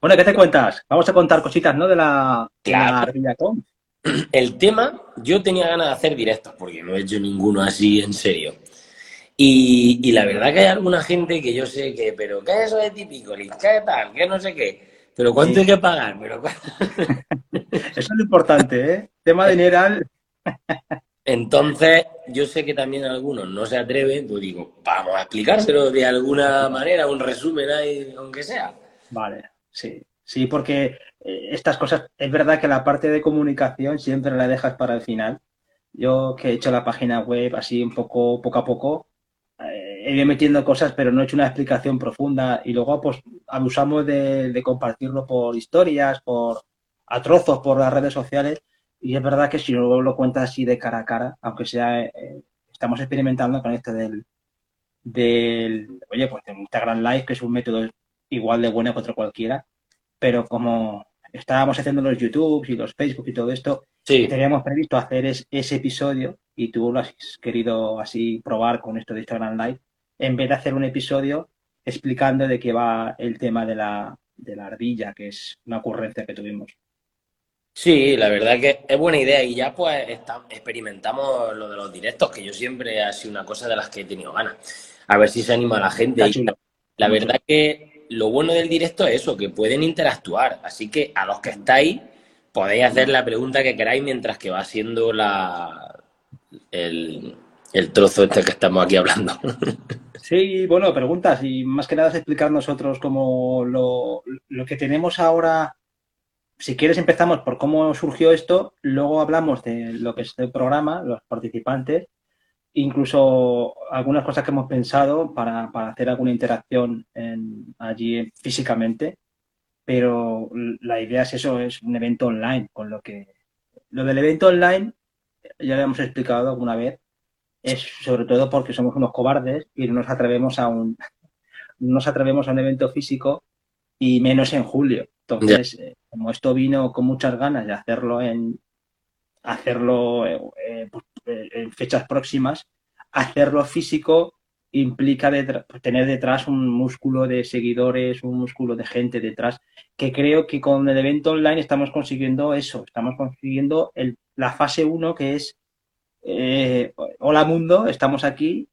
Bueno, ¿qué te cuentas? Vamos a contar cositas, ¿no? De la, claro. El tema, yo tenía ganas de hacer directos, porque no he hecho ninguno así en serio. Y, la verdad que hay alguna gente que yo sé que, pero ¿qué es eso de típico? ¿Qué tal? ¿Qué no sé qué? ¿Pero cuánto hay que pagar? Pero... Eso es lo importante, ¿eh? Tema dineral. Entonces, yo sé que también algunos no se atreven, pues digo, vamos a explicárselo de alguna manera, un resumen ahí, aunque sea. Vale, sí. Sí, porque eh, estas cosas, es verdad que la parte de comunicación siempre la dejas para el final. Yo que he hecho la página web así un poco, poco a poco, he ido metiendo cosas, pero no he hecho una explicación profunda y luego pues abusamos de, compartirlo por historias, por a trozos por las redes sociales y es verdad que si luego lo cuentas así de cara a cara, aunque sea, eh, estamos experimentando con esto del, del, oye, pues de Instagram Live, que es un método igual de bueno que otro cualquiera, pero como estábamos haciendo los YouTube y los Facebook y todo esto, teníamos previsto hacer ese episodio y tú lo has querido así probar con esto de Instagram Live, en vez de hacer un episodio explicando de qué va el tema de la, de la ardilla, que es una ocurrencia que tuvimos. Sí, la verdad que es buena idea y ya pues experimentamos lo de los directos, que yo siempre ha sido una cosa de las que he tenido ganas. A ver si se anima la gente. la verdad que lo bueno del directo es eso, que pueden interactuar. Así que a los que estáis, podéis hacer la pregunta que queráis mientras que va siendo la, el, trozo este que estamos aquí hablando. Sí, bueno, preguntas y más que nada es explicar nosotros como lo, que tenemos ahora. Si quieres empezamos por cómo surgió esto, luego hablamos de lo que es el programa, los participantes, incluso algunas cosas que hemos pensado para, hacer alguna interacción allí físicamente, pero la idea es eso, es un evento online, con lo que lo del evento online ya lo hemos explicado alguna vez, es sobre todo porque somos unos cobardes y no nos atrevemos a un, nos atrevemos a un evento físico y menos en julio. Entonces, eh, como esto vino con muchas ganas de hacerlo en hacerlo eh, pues, eh, en fechas próximas, hacerlo físico implica tener detrás un músculo de seguidores, un músculo de gente detrás, que creo que con el evento online estamos consiguiendo eso, estamos consiguiendo el, la fase 1 que es eh, hola mundo, estamos aquí.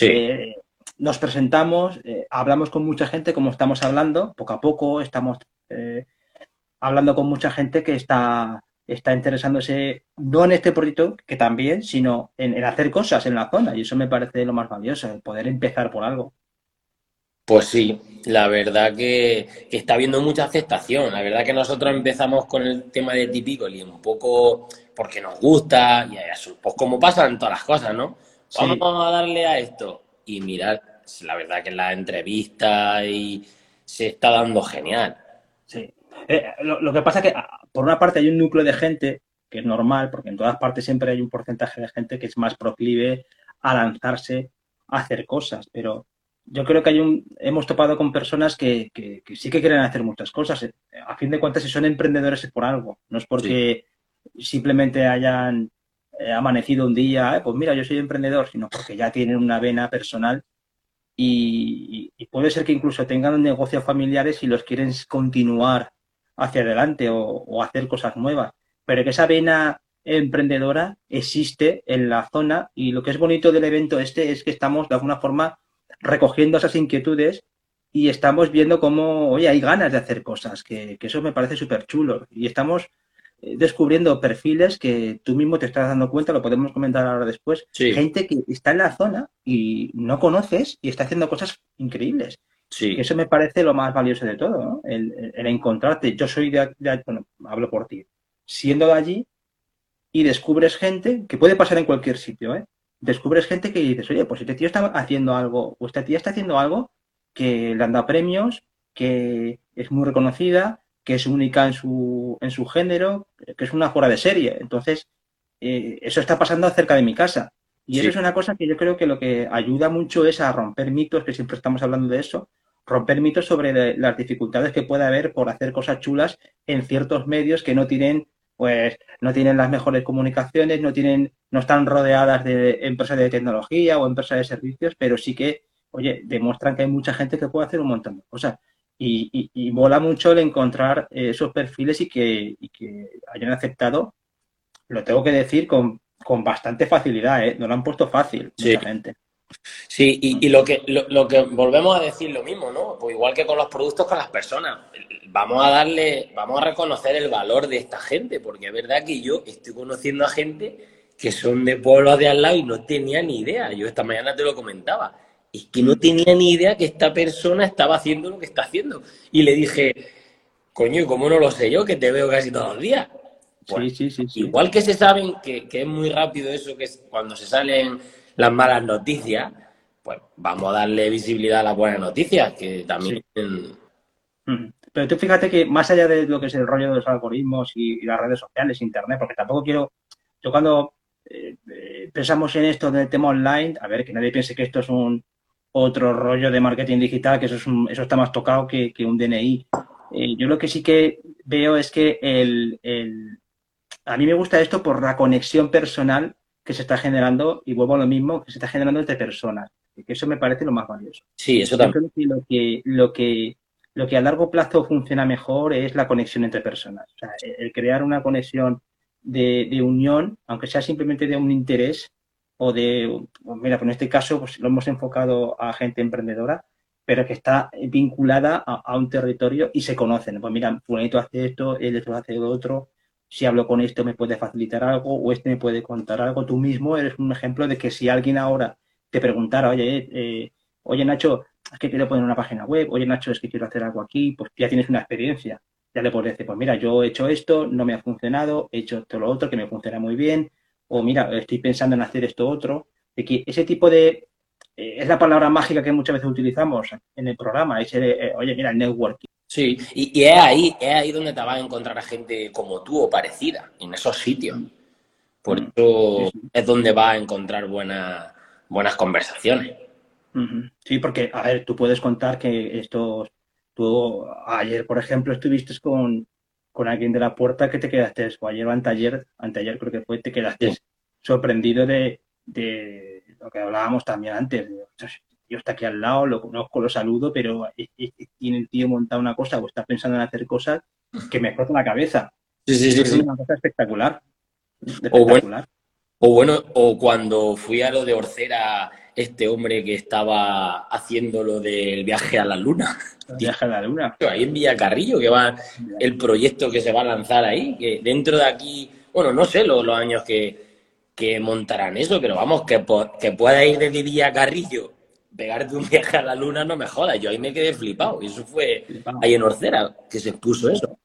Eh, nos presentamos, eh, hablamos con mucha gente como estamos hablando, poco a poco estamos hablando con mucha gente que está, está interesándose no en este proyecto, que también, sino en, hacer cosas en la zona. Y eso me parece lo más valioso, el poder empezar por algo. Pues sí, la verdad que, está habiendo mucha aceptación. La verdad que nosotros empezamos con el tema de típico y un poco porque nos gusta, y eso, pues como pasan todas las cosas, ¿no? Vamos a darle a esto. Y mirar, la verdad que la entrevista y se está dando genial. Sí. Eh, lo, que pasa es que, por una parte, hay un núcleo de gente que es normal, porque en todas partes siempre hay un porcentaje de gente que es más proclive a lanzarse a hacer cosas, pero yo creo que hay un, hemos topado con personas que, sí que quieren hacer muchas cosas. A fin de cuentas, si son emprendedores es por algo, no es porque simplemente hayan eh, amanecido un día, eh, pues mira, yo soy emprendedor, sino porque ya tienen una vena personal y, puede ser que incluso tengan negocios familiares y los quieren continuar hacia adelante o, hacer cosas nuevas, pero que esa vena emprendedora existe en la zona y lo que es bonito del evento este es que estamos de alguna forma recogiendo esas inquietudes y estamos viendo cómo, oye, hay ganas de hacer cosas, que, que eso me parece súper chulo y estamos eh, descubriendo perfiles que tú mismo te estás dando cuenta, lo podemos comentar ahora después. Gente que está en la zona y no conoces y está haciendo cosas increíbles. Sí. Eso me parece lo más valioso de todo, el, encontrarte. Yo soy de, bueno, hablo por ti, siendo de allí y descubres gente que puede pasar en cualquier sitio, ¿eh? Descubres gente que dices, oye, pues este tío está haciendo algo, o esta tía está haciendo algo que le han premios, que es muy reconocida, que es única en su, en su género, que es una fuera de serie. Entonces, eh, eso está pasando cerca de mi casa. Y eso es una cosa que yo creo que lo que ayuda mucho es a romper mitos, que siempre estamos hablando de eso, romper mitos sobre las dificultades que puede haber por hacer cosas chulas en ciertos medios que no tienen, pues, no tienen las mejores comunicaciones, no tienen, no están rodeadas de empresas de tecnología o empresas de servicios, pero sí que, oye, demuestran que hay mucha gente que puede hacer un montón de cosas. Y, mola mucho el encontrar esos perfiles y que, hayan aceptado, lo tengo que decir con, bastante facilidad, ¿eh? no lo han puesto fácil mucha gente. Sí, y, lo, que, lo, que volvemos a decir lo mismo, ¿no? Pues igual que con los productos, con las personas. Vamos a darle, vamos a reconocer el valor de esta gente, porque es verdad que yo estoy conociendo a gente que son de pueblos de al lado y no tenía ni idea. Yo esta mañana te lo comentaba. Es que no tenía ni idea que esta persona estaba haciendo lo que está haciendo. Y le dije, coño, ¿y cómo no lo sé yo? Que te veo casi todos los días. Sí, sí, sí, Igual que se saben que, que es muy rápido eso, que es cuando se salen las malas noticias, pues vamos a darle visibilidad a las buenas noticias, que también... Pero tú fíjate que más allá de lo que es el rollo de los algoritmos y, las redes sociales, internet, porque tampoco quiero... Yo cuando eh, eh, pensamos en esto del tema online, a ver, que nadie piense que esto es un otro rollo de marketing digital, que eso, es eso está más tocado que, un DNI. Eh, yo lo que sí que veo es que el, el, a mí me gusta esto por la conexión personal que se está generando, y vuelvo a lo mismo, que se está generando entre personas. Y que eso me parece lo más valioso. Sí, eso también. lo que, lo que, lo que a largo plazo funciona mejor es la conexión entre personas. O sea, el crear una conexión de, de unión, aunque sea simplemente de un interés o de, mira, pues en este caso pues lo hemos enfocado a gente emprendedora, pero que está vinculada a, un territorio y se conocen. Pues mira, Fulanito hace esto, él hace lo otro, si hablo con esto me puede facilitar algo o este me puede contar algo. Tú mismo eres un ejemplo de que si alguien ahora te preguntara, oye, eh, oye Nacho, es que quiero poner una página web, oye Nacho, es que quiero hacer algo aquí, pues ya tienes una experiencia. Ya le puedes decir, pues mira, yo he hecho esto, no me ha funcionado, he hecho todo lo otro que me funciona muy bien, o mira, estoy pensando en hacer esto otro. Que ese tipo de, eh, es la palabra mágica que muchas veces utilizamos en el programa, ese, eh, oye, mira, el networking. Sí, y, es ahí, es ahí donde te vas a encontrar a gente como tú o parecida, en esos sitios. Por mm. eso es donde vas a encontrar buenas, buenas conversaciones. Sí, porque, a ver, tú puedes contar que esto, tú ayer, por ejemplo, estuviste con, con alguien de la puerta que te quedaste, o ayer o anteayer, anteayer creo que fue, te quedaste sorprendido de, de, lo que hablábamos también antes, de, yo está aquí al lado, lo conozco, lo saludo, pero tiene el tío montado una cosa o está pensando en hacer cosas que me explota la cabeza. Sí, sí, sí. Es una cosa espectacular. O bueno, o cuando fui a lo de Orcera, este hombre que estaba haciendo lo del viaje a la luna. El viaje a la luna. Ahí en Villacarrillo, que va el proyecto que se va a lanzar ahí, que dentro de aquí, bueno, no sé los, años que, montarán eso, pero vamos, que, que pueda ir desde Villacarrillo pegarte un viaje a la luna, no me jodas. Yo ahí me quedé flipado. Y eso fue ahí en Orcera que se expuso eso.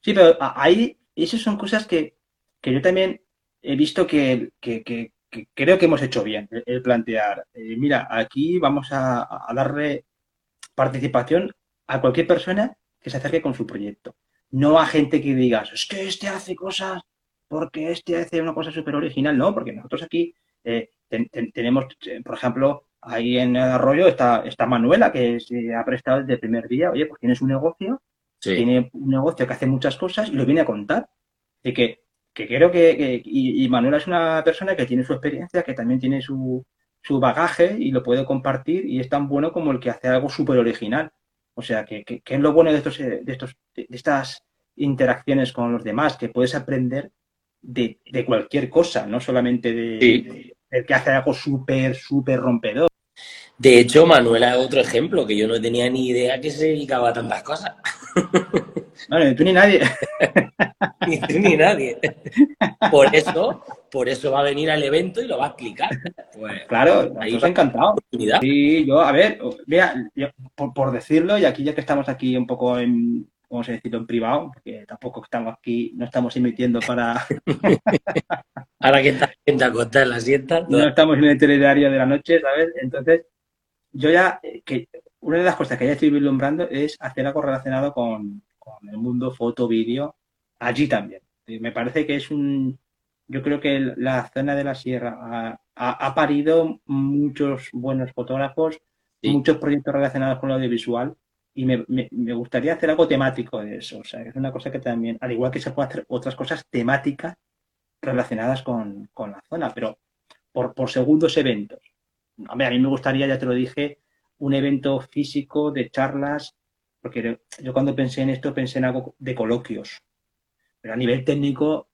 Sí, pero ahí, esas son cosas que, yo también he visto que, creo que hemos hecho bien, el, plantear. Eh, mira, aquí vamos a, darle participación a cualquier persona que se acerque con su proyecto. No a gente que digas, es que este hace cosas porque este hace una cosa súper original. No, porque nosotros aquí eh, tenemos, eh, por ejemplo, ahí en el arroyo está, está Manuela, que se ha prestado desde el primer día. Oye, pues tienes un negocio, tiene un negocio que hace muchas cosas y lo viene a contar. Y que, que creo que, y, Manuela es una persona que tiene su experiencia, que también tiene su, su bagaje y lo puede compartir y es tan bueno como el que hace algo súper original. O sea, que, que, es lo bueno de, estos, de, estos, de estas interacciones con los demás, que puedes aprender de, de cualquier cosa, no solamente de, el que hace algo súper, súper rompedor. De hecho, Manuela es otro ejemplo, que yo no tenía ni idea que se dedicaba a tantas cosas. No, ni tú ni nadie. ni tú ni nadie. Por eso, por eso va a venir al evento y lo va a explicar. Pues, claro, ahí os ha encantado. Sí, yo, a ver, mira, por, por, decirlo, y aquí ya que estamos aquí un poco en, vamos a decirlo en privado, porque tampoco estamos aquí, no estamos emitiendo para... Ahora que está en la siesta. No. estamos en el telediario de la noche, ¿sabes? Entonces, yo ya, eh, que una de las cosas que ya estoy vislumbrando es hacer algo relacionado con, el mundo foto, vídeo, allí también. Me parece que es un... Yo creo que la zona de la sierra ha, parido muchos buenos fotógrafos, muchos proyectos relacionados con lo audiovisual y me, me, gustaría hacer algo temático de eso. O sea, es una cosa que también, al igual que se puede hacer otras cosas temáticas relacionadas con, la zona, pero por, por segundos eventos. A mí me gustaría, ya te lo dije, un evento físico de charlas porque yo cuando pensé en esto pensé en algo de coloquios, pero a nivel técnico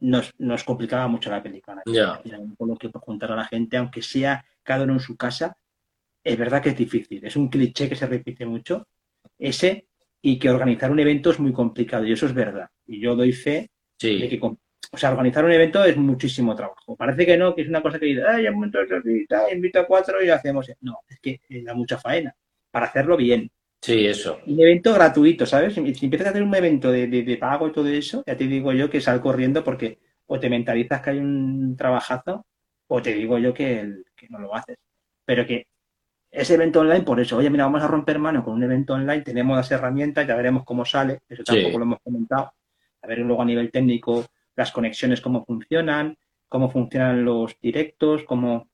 nos, nos complicaba mucho la película. Ya. Un coloquio para juntar a la gente, aunque sea cada uno en su casa, es verdad que es difícil. Es un cliché que se repite mucho. Ese y que organizar un evento es muy complicado y eso es verdad. Y yo doy fe Sí. de que, con- o sea, organizar un evento es muchísimo trabajo. Parece que no, que es una cosa que dice, ay, un momento invito a cuatro y hacemos. No, es que eh, da mucha faena para hacerlo bien. Sí, eso. Un evento gratuito, ¿sabes? Si empiezas a hacer un evento de, de- de pago y todo eso, ya te digo yo que sal corriendo porque o te mentalizas que hay un trabajazo o te digo yo que, el- que no lo haces. Pero que ese evento online, por eso, oye, mira, vamos a romper mano con un evento online, tenemos las herramientas, ya veremos cómo sale, eso Sí. tampoco lo hemos comentado. A ver luego a nivel técnico las conexiones, cómo funcionan, cómo funcionan los directos, cómo...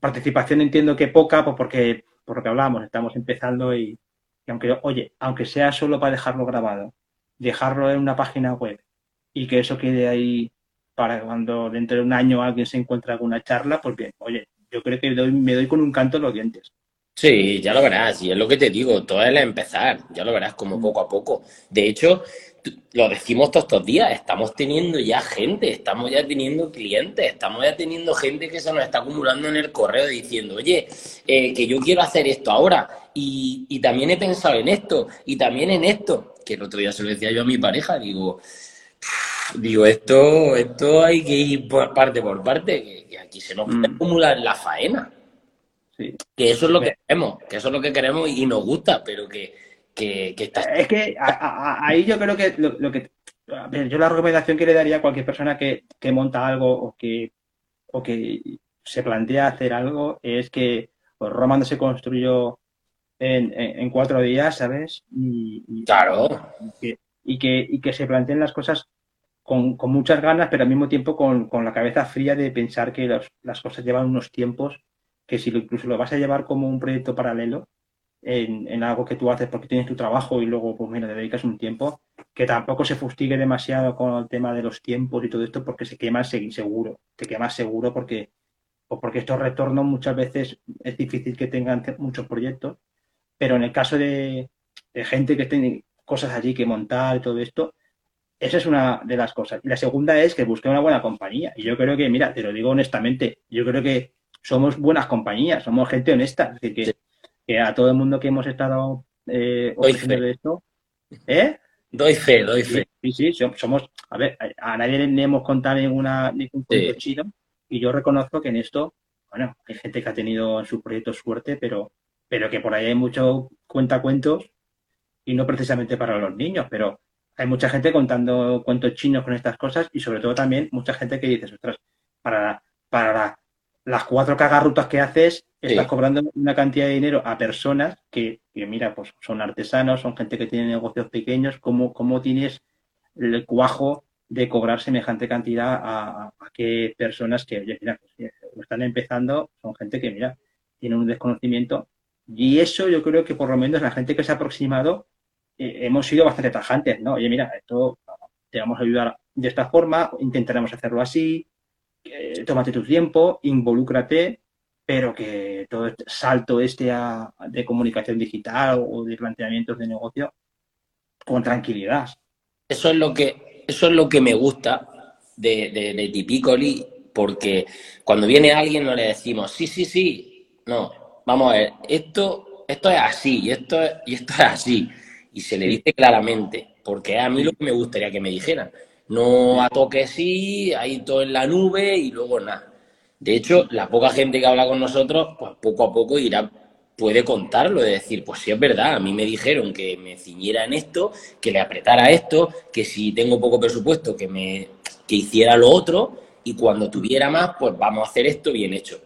Participación entiendo que poca, pues porque, por lo que hablábamos, estamos empezando y, y aunque, oye, aunque sea solo para dejarlo grabado, dejarlo en una página web y que eso quede ahí para cuando dentro de un año alguien se encuentre alguna charla, pues bien, oye, yo creo que doy- me doy con un canto en los dientes. Sí, ya lo verás, y es lo que te digo, todo es el empezar, ya lo verás como poco a poco. De hecho, lo decimos todos estos días, estamos teniendo ya gente, estamos ya teniendo clientes, estamos ya teniendo gente que se nos está acumulando en el correo diciendo, oye, eh, que yo quiero hacer esto ahora, y, y también he pensado en esto, y también en esto, que el otro día se lo decía yo a mi pareja, digo, digo, esto, esto hay que ir por parte por parte, que, que aquí se nos puede Mm. acumular la faena. Sí. Que eso es lo que queremos, que eso es lo que queremos y nos gusta, pero que, que, que está... Es que a- ahí yo creo que lo, lo que. A ver, yo la recomendación que le daría a cualquier persona que, que monta algo o que, o que se plantea hacer algo es que pues, Roma no se construyó en, en- en cuatro días, ¿sabes? Y, y- Claro, y que, y que, y que se planteen las cosas con, con muchas ganas, pero al mismo tiempo con, con la cabeza fría de pensar que los- las cosas llevan unos tiempos que si lo, incluso lo vas a llevar como un proyecto paralelo en, algo que tú haces porque tienes tu trabajo y luego, pues mira, te dedicas un tiempo, que tampoco se fustigue demasiado con el tema de los tiempos y todo esto porque se quema se- seguro, te quemas seguro porque, pues porque estos retornos muchas veces es difícil que tengan te- muchos proyectos, pero en el caso de, de gente que tiene cosas allí que montar y todo esto, esa es una de las cosas. Y la segunda es que busque una buena compañía. Y yo creo que, mira, te lo digo honestamente, yo creo que somos buenas compañías, somos gente honesta. Es decir, que. Que a todo el mundo que hemos estado eh, ofreciendo de esto, ¿eh? doy fe, doy fe. sí, sí, som- somos, a ver, a nadie le hemos contado ninguna, ningún cuento Sí. chido y yo reconozco que en esto, bueno, hay gente que ha tenido en sus proyectos suerte, pero, pero que por ahí hay mucho cuentacuentos y no precisamente para los niños, pero hay mucha gente contando cuentos chinos con estas cosas y sobre todo también mucha gente que dice, ostras, para, para la- las cuatro cagarrutas que haces, estás Sí. cobrando una cantidad de dinero a personas que, que, mira, pues son artesanos, son gente que tiene negocios pequeños, ¿cómo, cómo tienes el cuajo de cobrar semejante cantidad a, a- que personas que, oye, mira, pues, eh, están empezando, son gente que, mira, tiene un desconocimiento y eso yo creo que por lo menos la gente que se ha aproximado eh, hemos sido bastante tajantes, ¿no? Oye, mira, esto te vamos a ayudar de esta forma, intentaremos hacerlo así, eh, tómate tu tiempo, involúcrate, pero que todo este salto este a- de comunicación digital o de planteamientos de negocio con tranquilidad. Eso es lo que, eso es lo que me gusta de, de, de Tipicoli, porque cuando viene alguien no le decimos, sí, sí, sí, no, vamos a ver, esto, esto es así, y esto, es- y esto es así. Y se le dice claramente, porque a mí lo que me gustaría que me dijeran. No a toque sí, ahí todo en la nube y luego nada. De hecho, la poca gente que habla con nosotros, pues poco a poco irá, puede contarlo, de decir, pues sí es verdad, a mí me dijeron que me ciñera en esto, que le apretara esto, que si tengo poco presupuesto, que me que hiciera lo otro, y cuando tuviera más, pues vamos a hacer esto bien hecho.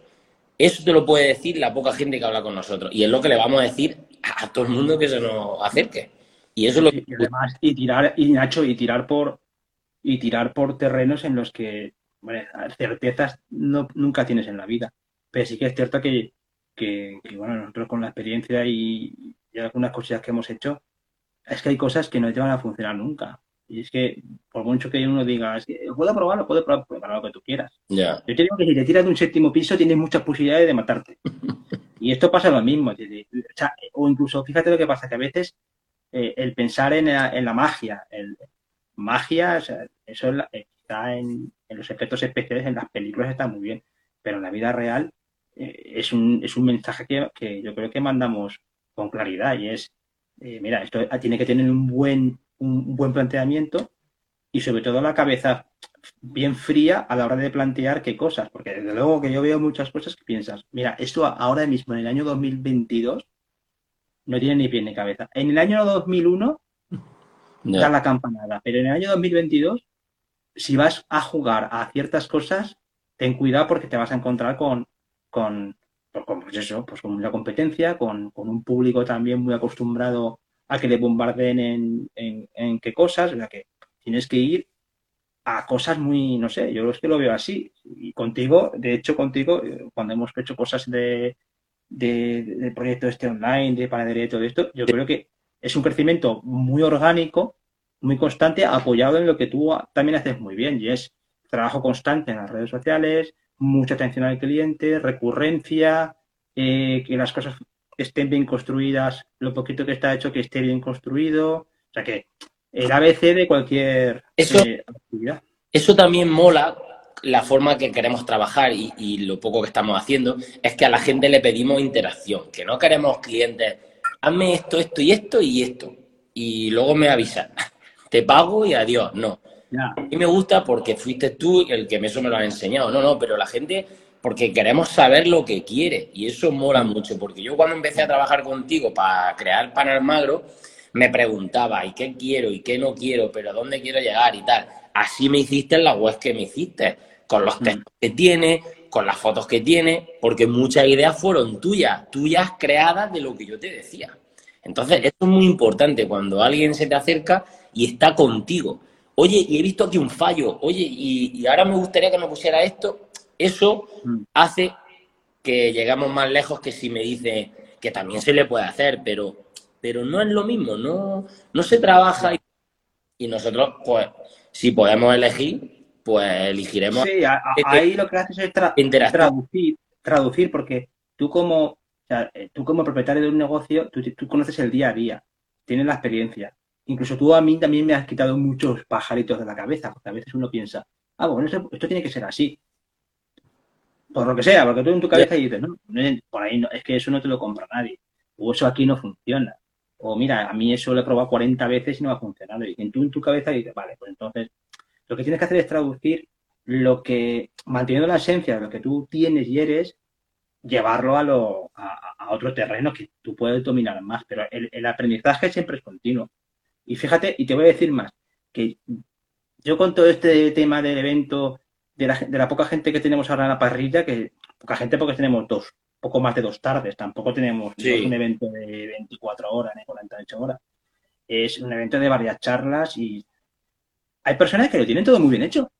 Eso te lo puede decir la poca gente que habla con nosotros, y es lo que le vamos a decir a, todo el mundo que se nos acerque. Y eso es lo que Y además, y tirar, y Nacho, y tirar por y tirar por terrenos en los que bueno, certezas no, nunca tienes en la vida. Pero sí que es cierto que, que, que, bueno, nosotros con la experiencia y, y algunas cosillas que hemos hecho, es que hay cosas que no te van a funcionar nunca. Y es que, por mucho que uno diga, es que puedo probarlo, puedo probar, pues, para lo que tú quieras. Ya. Yo te digo que si te tiras de un séptimo piso tienes muchas posibilidades de matarte. Y esto pasa lo mismo. es decir, o incluso, fíjate lo que pasa, que a veces eh, el pensar en la, magia, el, magia, eso está en, los efectos especiales, en las películas está muy bien, pero en la vida real eh, es, un, es un mensaje que, yo creo que mandamos con claridad y es, eh, mira, esto tiene que tener un buen, un buen planteamiento y sobre todo la cabeza bien fría a la hora de plantear qué cosas, porque desde luego que yo veo muchas cosas que piensas, mira, esto ahora mismo en el año 2022 no tiene ni pie ni cabeza. En el año 2001 da la campanada, pero en el año 2022, si vas a jugar a ciertas cosas, ten cuidado porque te vas a encontrar con, con, pues, pues eso, pues con una competencia, con, un público también muy acostumbrado a que le bombarden en, en, qué cosas, o sea que tienes que ir a cosas muy, no sé, yo es que lo veo así. Y contigo, de hecho, contigo, eh, cuando hemos hecho cosas de, de, proyecto este online, de panadería y todo esto, yo creo que es un crecimiento muy orgánico, muy constante, apoyado en lo que tú también haces muy bien, y es trabajo constante en las redes sociales, mucha atención al cliente, recurrencia, eh, que las cosas estén bien construidas, lo poquito que está hecho que esté bien construido, o sea que el ABC de cualquier eso, eh, actividad. Eso también mola la forma que queremos trabajar y, lo poco que estamos haciendo es que a la gente le pedimos interacción, que no queremos clientes, hazme esto, esto y esto y esto, y luego me avisan, te pago y adiós, no. A mí me gusta porque fuiste tú el que eso me lo ha enseñado, no, no, pero la gente, porque queremos saber lo que quiere y eso mola mucho, porque yo cuando empecé a trabajar contigo para crear Pan Almagro, me preguntaba, ¿y qué quiero? ¿Y qué no quiero? ¿Pero a dónde quiero llegar? Y tal. Así me hiciste en la web que me hiciste con los mm. textos que tiene, con las fotos que tiene, porque muchas ideas fueron tuyas, tuyas creadas de lo que yo te decía. Entonces, esto es muy importante cuando alguien se te acerca y está contigo. Oye, y he visto aquí un fallo, oye, y, ahora me gustaría que me pusiera esto. Eso mm. hace que llegamos más lejos que si me dice que también se le puede hacer, pero, pero no es lo mismo, no, no se trabaja y, y nosotros, pues, si podemos elegir, pues elegiremos. Sí, ahí lo que haces es traducir, traducir, porque tú como, eh, tú como propietario de un negocio, tú, conoces el día a día, tienes la experiencia. Incluso tú a mí también me has quitado muchos pajaritos de la cabeza, porque a veces uno piensa, ah, bueno, esto, tiene que ser así. Por lo que sea, porque tú en tu cabeza dices, no, por ahí no, es que eso no te lo compra nadie. O eso aquí no funciona. O mira, a mí eso lo he probado 40 veces y no ha funcionado. Y tú en tu cabeza dices, vale, pues entonces lo que tienes que hacer es traducir lo que, manteniendo la esencia de lo que tú tienes y eres, llevarlo a, lo, a, otro terreno que tú puedes dominar más. Pero el, aprendizaje siempre es continuo. Y fíjate, y te voy a decir más, que yo con todo este tema del evento, de la, poca gente que tenemos ahora en la parrilla, que poca gente porque tenemos dos, poco más de dos tardes, tampoco tenemos un evento de 24 horas ni 48 horas. Es un evento de varias charlas y hay personas que lo tienen todo muy bien hecho.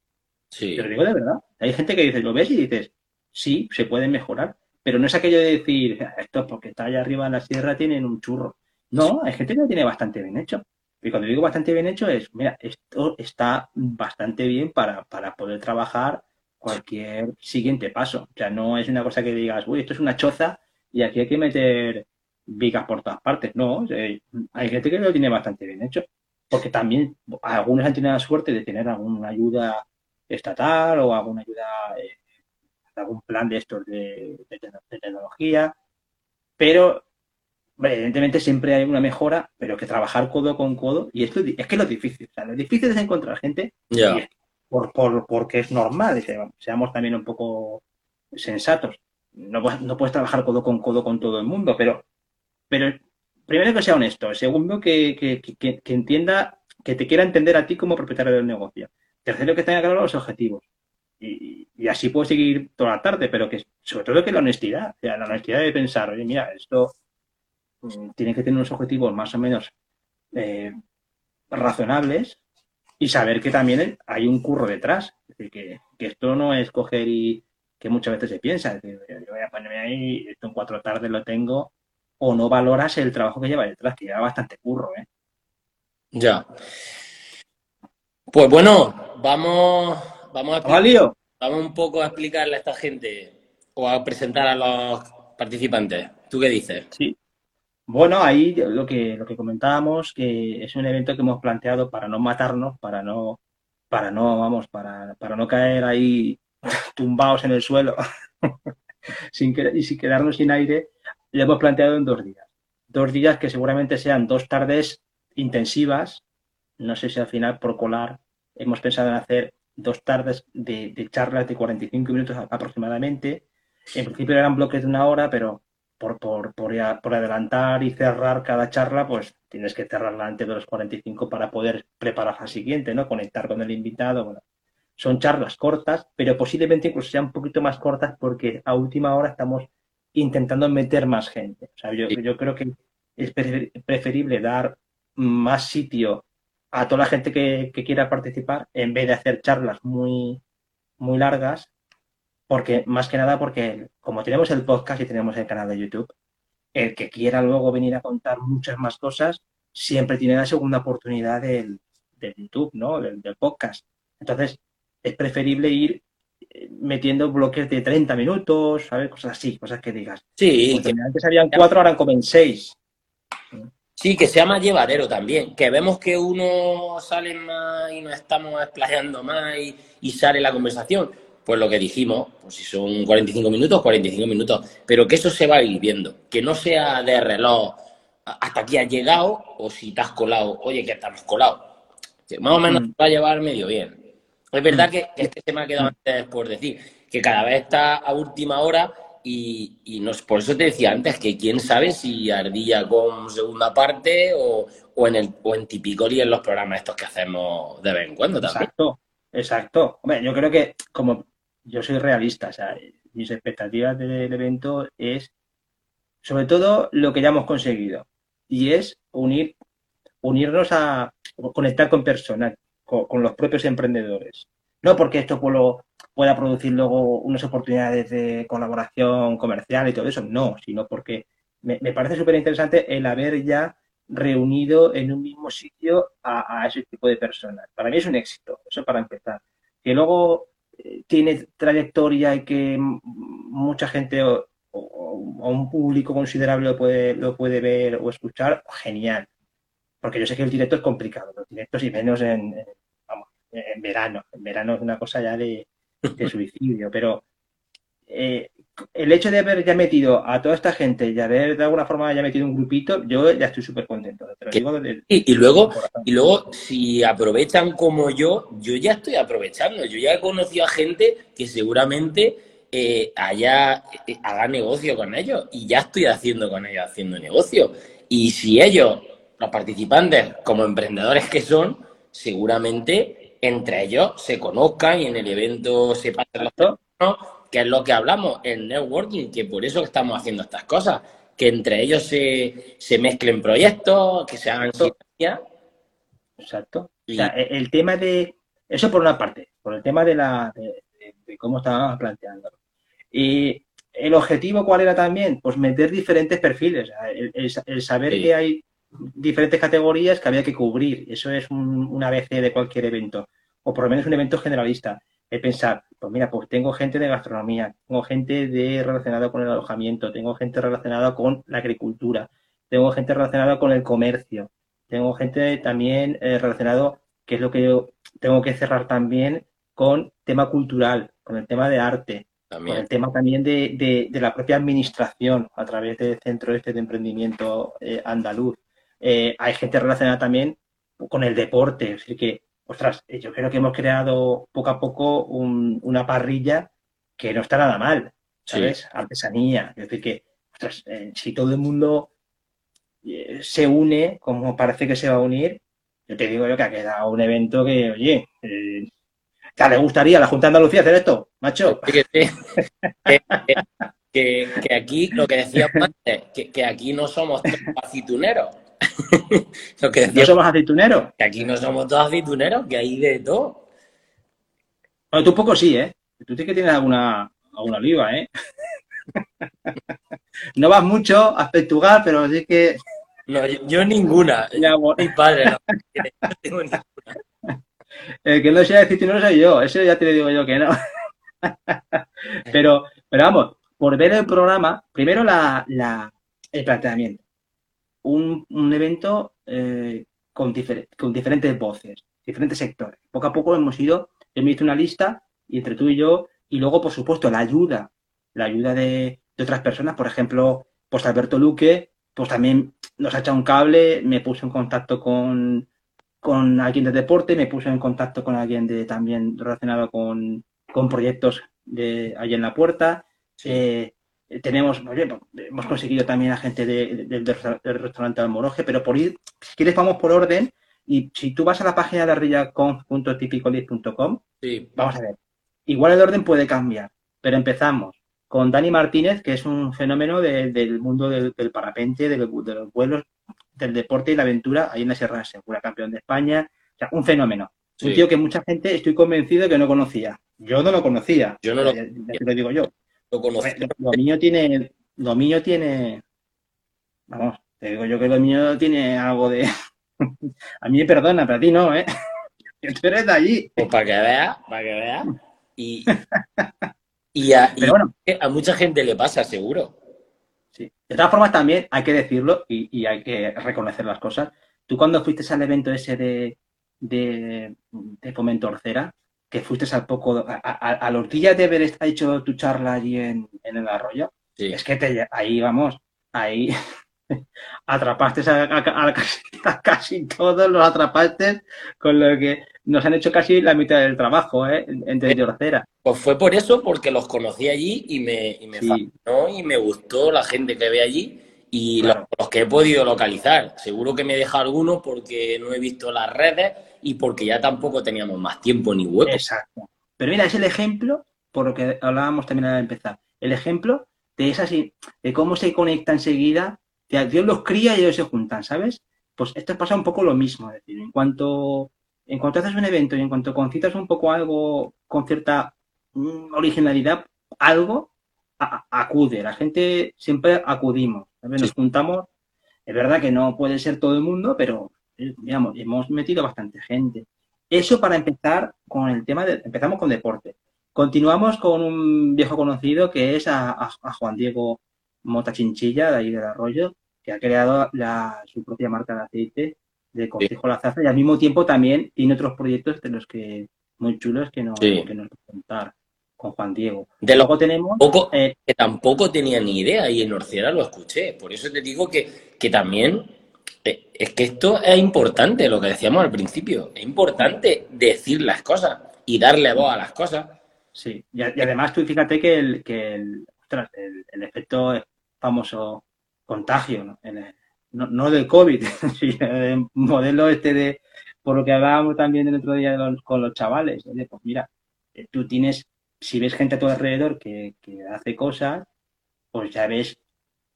Sí. Te lo digo de verdad. Hay gente que dice, lo ves y dices, sí, se puede mejorar. Pero no es aquello de decir, ah, esto porque está allá arriba en la sierra tienen un churro. No, hay gente que lo tiene bastante bien hecho. Y cuando digo bastante bien hecho es, mira, esto está bastante bien para, para poder trabajar cualquier siguiente paso. O sea, no es una cosa que digas, uy, esto es una choza y aquí hay que meter vigas por todas partes. No, hay gente que lo tiene bastante bien hecho porque también algunos han tenido la suerte de tener alguna ayuda estatal o alguna ayuda, eh, algún plan de estos de, tecnología, pero evidentemente siempre hay una mejora, pero que trabajar codo con codo, y esto es que lo difícil, o sea, lo difícil es encontrar gente, por, por, porque es normal, seamos también un poco sensatos. No, no puedes trabajar codo con codo con todo el mundo, pero, pero primero que sea honesto, segundo que, entienda, que te quiera entender a ti como propietario del negocio. Tercero que tenga claro los objetivos. Y, así puedo seguir toda la tarde, pero que sobre todo que la honestidad, o sea, la honestidad de pensar, oye, mira, esto mm, tiene que tener unos objetivos más o menos eh, razonables y saber que también hay un curro detrás. Es decir, que, esto no es coger y que muchas veces se piensa, yo voy a ponerme ahí, esto en cuatro tardes lo tengo o no valoras el trabajo que lleva detrás, que lleva bastante curro, ¿eh? Ya. Pues bueno, vamos, vamos a explicar, vamos un poco a explicarle a esta gente o a presentar a los participantes. ¿Tú qué dices? Sí. Bueno, ahí lo que, lo que comentábamos, que es un evento que hemos planteado para no matarnos, para no, para no, vamos, para, para no caer ahí tumbados en el suelo sin y sin quedarnos sin aire, lo hemos planteado en dos días. Dos días que seguramente sean dos tardes intensivas. No sé si al final por colar hemos pensado en hacer dos tardes de, de charlas de 45 minutos aproximadamente. En principio eran bloques de una hora, pero por, por, por, adelantar y cerrar cada charla, pues tienes que cerrarla antes de los 45 para poder preparar la siguiente, ¿no? Conectar con el invitado. Bueno, son charlas cortas, pero posiblemente incluso sean un poquito más cortas porque a última hora estamos intentando meter más gente. O sea, yo, yo creo que es preferible dar más sitio a toda la gente que, que quiera participar en vez de hacer charlas muy, muy largas porque, más que nada, porque como tenemos el podcast y tenemos el canal de YouTube, el que quiera luego venir a contar muchas más cosas, siempre tiene la segunda oportunidad del, YouTube, ¿no? Del, podcast. Entonces, es preferible ir metiendo bloques de 30 minutos, ¿sabes? Cosas así, cosas que digas. Sí. Que... Antes habían cuatro, ahora comen seis. Sí, que sea más llevadero también. Que vemos que uno sale más y nos estamos explayando más y sale la conversación pues lo que dijimos, pues si son 45 minutos, 45 minutos, pero que eso se va a ir viendo, que no sea de reloj hasta aquí has llegado o si te has colado, oye, que estamos colados. Más o menos mm. va a llevar medio bien. Es verdad mm. que este se me ha quedado antes por decir, que cada vez está a última hora y, y nos, por eso te decía antes que quién sabe si Ardilla con segunda parte o, o en el o en Tipicoli en los programas estos que hacemos de vez en cuando también. Exacto, exacto. Hombre, yo creo que como yo soy realista, o sea, mis expectativas del evento es sobre todo lo que ya hemos conseguido y es unir, unirnos a conectar con personas, con, los propios emprendedores. No porque esto pueda producir luego unas oportunidades de colaboración comercial y todo eso, no, sino porque me, parece súper interesante el haber ya reunido en un mismo sitio a, ese tipo de personas. Para mí es un éxito, eso para empezar. Que luego tiene trayectoria y que mucha gente o, un público considerable lo puede, lo puede ver o escuchar, genial. Porque yo sé que el directo es complicado, los directos y menos en, en verano. En verano es una cosa ya de, de suicidio, pero eh, el hecho de haber ya metido a toda esta gente y haber de alguna forma ya metido un grupito, yo ya estoy súper contento. y, luego, y luego, si aprovechan como yo, yo ya estoy aprovechando. Yo ya he conocido a gente que seguramente eh, haya, eh, haga negocio con ellos y ya estoy haciendo con ellos, haciendo negocio. Y si ellos, los participantes, como emprendedores que son, seguramente entre ellos se conozcan y en el evento se pasen los ¿no? que es lo que hablamos, el networking, que por eso estamos haciendo estas cosas, que entre ellos se, se mezclen proyectos, que se hagan Exacto. O sea, e, el tema de, eso por una parte, por el tema de la de, cómo estábamos planteando. Y el objetivo, ¿cuál era también? Pues meter diferentes perfiles, el, saber que hay diferentes categorías que había que cubrir. Eso es un, un ABC de cualquier evento, o por lo menos un evento generalista es pensar, pues mira, pues tengo gente de gastronomía, tengo gente de relacionada con el alojamiento, tengo gente relacionada con la agricultura, tengo gente relacionada con el comercio, tengo gente también eh, relacionado, que es lo que yo tengo que cerrar también con tema cultural, con el tema de arte, con el tema también de, de, la propia administración a través del centro este de emprendimiento eh, andaluz. Eh, hay gente relacionada también con el deporte, es decir, que ostras, eh, yo creo que hemos creado poco a poco una parrilla que no está nada mal, ¿sabes? Artesanía. Es decir, que, ostras, eh, si todo el mundo eh, se une, como parece que se va a unir, yo te digo yo que ha quedado un evento que, oye, ¿le gustaría a la Junta de Andalucía hacer esto, macho? que, aquí, lo que decíamos antes, que, aquí no somos acituneros. Lo que ¿No somos aceituneros? Que aquí no somos todos aceituneros, que hay de todo. Bueno, tú un poco sí, ¿eh? Tú sí que tienes alguna, alguna oliva, ¿eh? no vas mucho a Portugal, pero sí que... No, yo, ninguna. Mi padre no, tengo ninguna. El que no sea aceitunero soy yo, eso ya te digo yo que no. pero, pero vamos, por ver el programa, primero la, la, el planteamiento. Un, evento eh, con, con diferentes voces, diferentes sectores. Poco a poco hemos ido, hemos hecho una lista y entre tú y yo, y luego, por supuesto, la ayuda, la ayuda de, otras personas, por ejemplo, pues Alberto Luque, pues también nos ha echado un cable, me puso en contacto con, con alguien de deporte, me puso en contacto con alguien de también relacionado con, con proyectos de allí en la puerta. Eh, tenemos, hemos conseguido también a gente del restaurante Almoroje, pero por ir, si quieres vamos por orden, y si tú vas a la página de arrillaconf.tipicolis.com, sí. vamos a ver, igual el orden puede cambiar, pero empezamos con Dani Martínez, que es un fenómeno del mundo del, parapente, de, los vuelos, del deporte y la aventura, ahí en la Sierra Segura, campeón de España, o sea, un fenómeno. Un tío que mucha gente, estoy convencido que no conocía. Yo no lo conocía. Yo no lo, lo digo yo. Lo conocía. Lo mío tiene, lo mío tiene, vamos, te digo yo que lo mío tiene algo de, a mí me perdona, pero a ti no, ¿eh? Tú eres de allí. Pues para que veas, para que veas. Y, y, a, a mucha gente le pasa, seguro. Sí. De todas formas, también hay que decirlo y, hay que reconocer las cosas. Tú cuando fuiste al evento ese de, de, de Fomentorcera, que fuiste al poco, a, a, los días de haber hecho tu charla allí en, el arroyo, es que te, ahí vamos, ahí atrapaste a, casi, todos los atrapaste con lo que nos han hecho casi la mitad del trabajo, ¿eh? Entre tercera. Pues fue por eso, porque los conocí allí y me, y me fascinó y me gustó la gente que ve allí y los, que he podido localizar. Seguro que me he dejado algunos porque no he visto las redes y porque ya tampoco teníamos más tiempo ni hueco. Exacto. Pero mira, es el ejemplo, por lo que hablábamos también al empezar, el ejemplo de esas, de cómo se conecta enseguida Dios los cría y ellos se juntan, ¿sabes? Pues esto pasa un poco lo mismo. Es decir, en cuanto, en cuanto haces un evento y en cuanto concitas un poco algo con cierta mm, originalidad, algo acude. La gente siempre acudimos. Nos juntamos. Es verdad que no puede ser todo el mundo, pero digamos, hemos metido bastante gente. Eso para empezar con el tema de. Empezamos con deporte. Continuamos con un viejo conocido que es a Juan Diego Mota Chinchilla, de ahí del arroyo, que ha creado su propia marca de aceite de Cortijo la Zaza y al mismo tiempo también tiene otros proyectos de los que muy chulos que nos, que nos contar con Juan Diego. De luego tenemos eh, que tampoco tenía ni idea y en Orciera lo escuché. Por eso te digo que, que también eh, es que esto es importante, lo que decíamos al principio. Es importante decir las cosas y darle voz a las cosas. Sí, y, además tú fíjate que el, que el, el efecto famoso contagio, ¿no? no, del COVID, del modelo este de, por lo que hablábamos también el otro día con los chavales, pues mira, eh, tú tienes, si ves gente a tu alrededor que, hace cosas, pues ya ves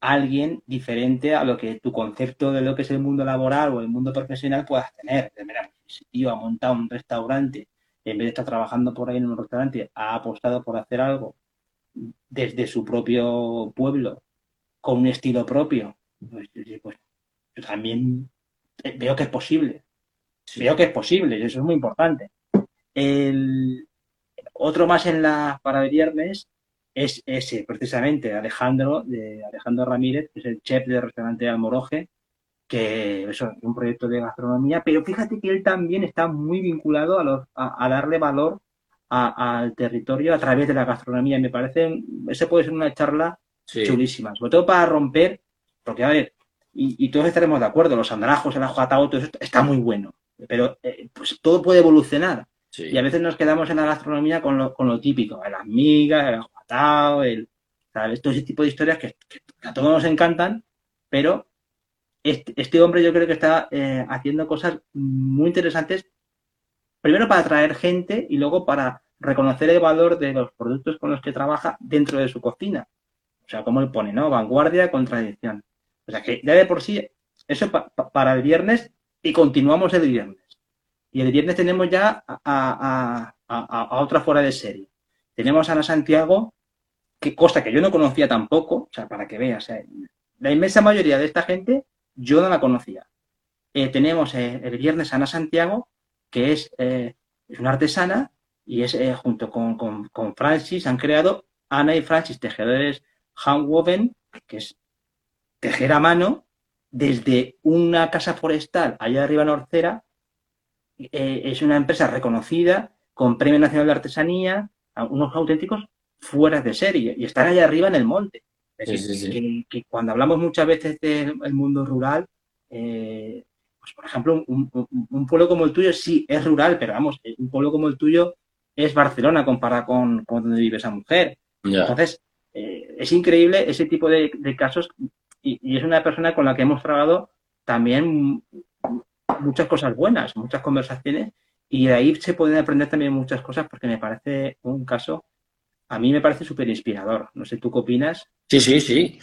alguien diferente a lo que tu concepto de lo que es el mundo laboral o el mundo profesional puedas tener. Mira, ese tío ha montado un restaurante, en vez de estar trabajando por ahí en un restaurante, ha apostado por hacer algo desde su propio pueblo con un estilo propio, pues, pues, yo también veo que es posible. Veo que es posible y eso es muy importante. El, otro más en la para el viernes es ese, precisamente, Alejandro, de Alejandro Ramírez, que es el chef del restaurante Almoroje, que es un proyecto de gastronomía, pero fíjate que él también está muy vinculado a, darle valor al territorio a través de la gastronomía. Me parece, ese puede ser una charla chulísimas. Sobre todo para romper, porque a ver, y, todos estaremos de acuerdo, los andrajos, el ajatao, todo eso está muy bueno. Pero eh, pues todo puede evolucionar. Y a veces nos quedamos en la gastronomía con lo, con lo típico, las migas, el el, ¿sabes? Todo ese tipo de historias que, a todos nos encantan, pero este, este hombre yo creo que está eh, haciendo cosas muy interesantes, primero para atraer gente y luego para reconocer el valor de los productos con los que trabaja dentro de su cocina. O sea, como él pone, ¿no? Vanguardia con tradición. O sea, que ya de por sí, eso para el viernes y continuamos el viernes. Y el viernes tenemos ya a, otra fuera de serie. Tenemos a Ana Santiago, que cosa que yo no conocía tampoco, o sea, para que veas, la inmensa mayoría de esta gente yo no la conocía. Eh, tenemos eh, el viernes Ana Santiago, que es, eh, una artesana, y es junto con, con, con Francis, han creado Ana y Francis, tejedores handwoven, que es tejer a mano, desde una casa forestal allá arriba en Orcera, es una empresa reconocida con Premio Nacional de Artesanía, unos auténticos fuera de serie y están allá arriba en el monte. Que, cuando hablamos muchas veces del mundo rural, eh, pues por ejemplo, un, pueblo como el tuyo sí es rural, pero vamos, un pueblo como el tuyo es Barcelona comparado con, donde vive esa mujer. Entonces, eh, es increíble ese tipo de, casos y, es una persona con la que hemos trabajado también muchas cosas buenas, muchas conversaciones y de ahí se pueden aprender también muchas cosas porque me parece un caso, a mí me parece súper inspirador. No sé, ¿tú qué opinas? Sí, sí, sí.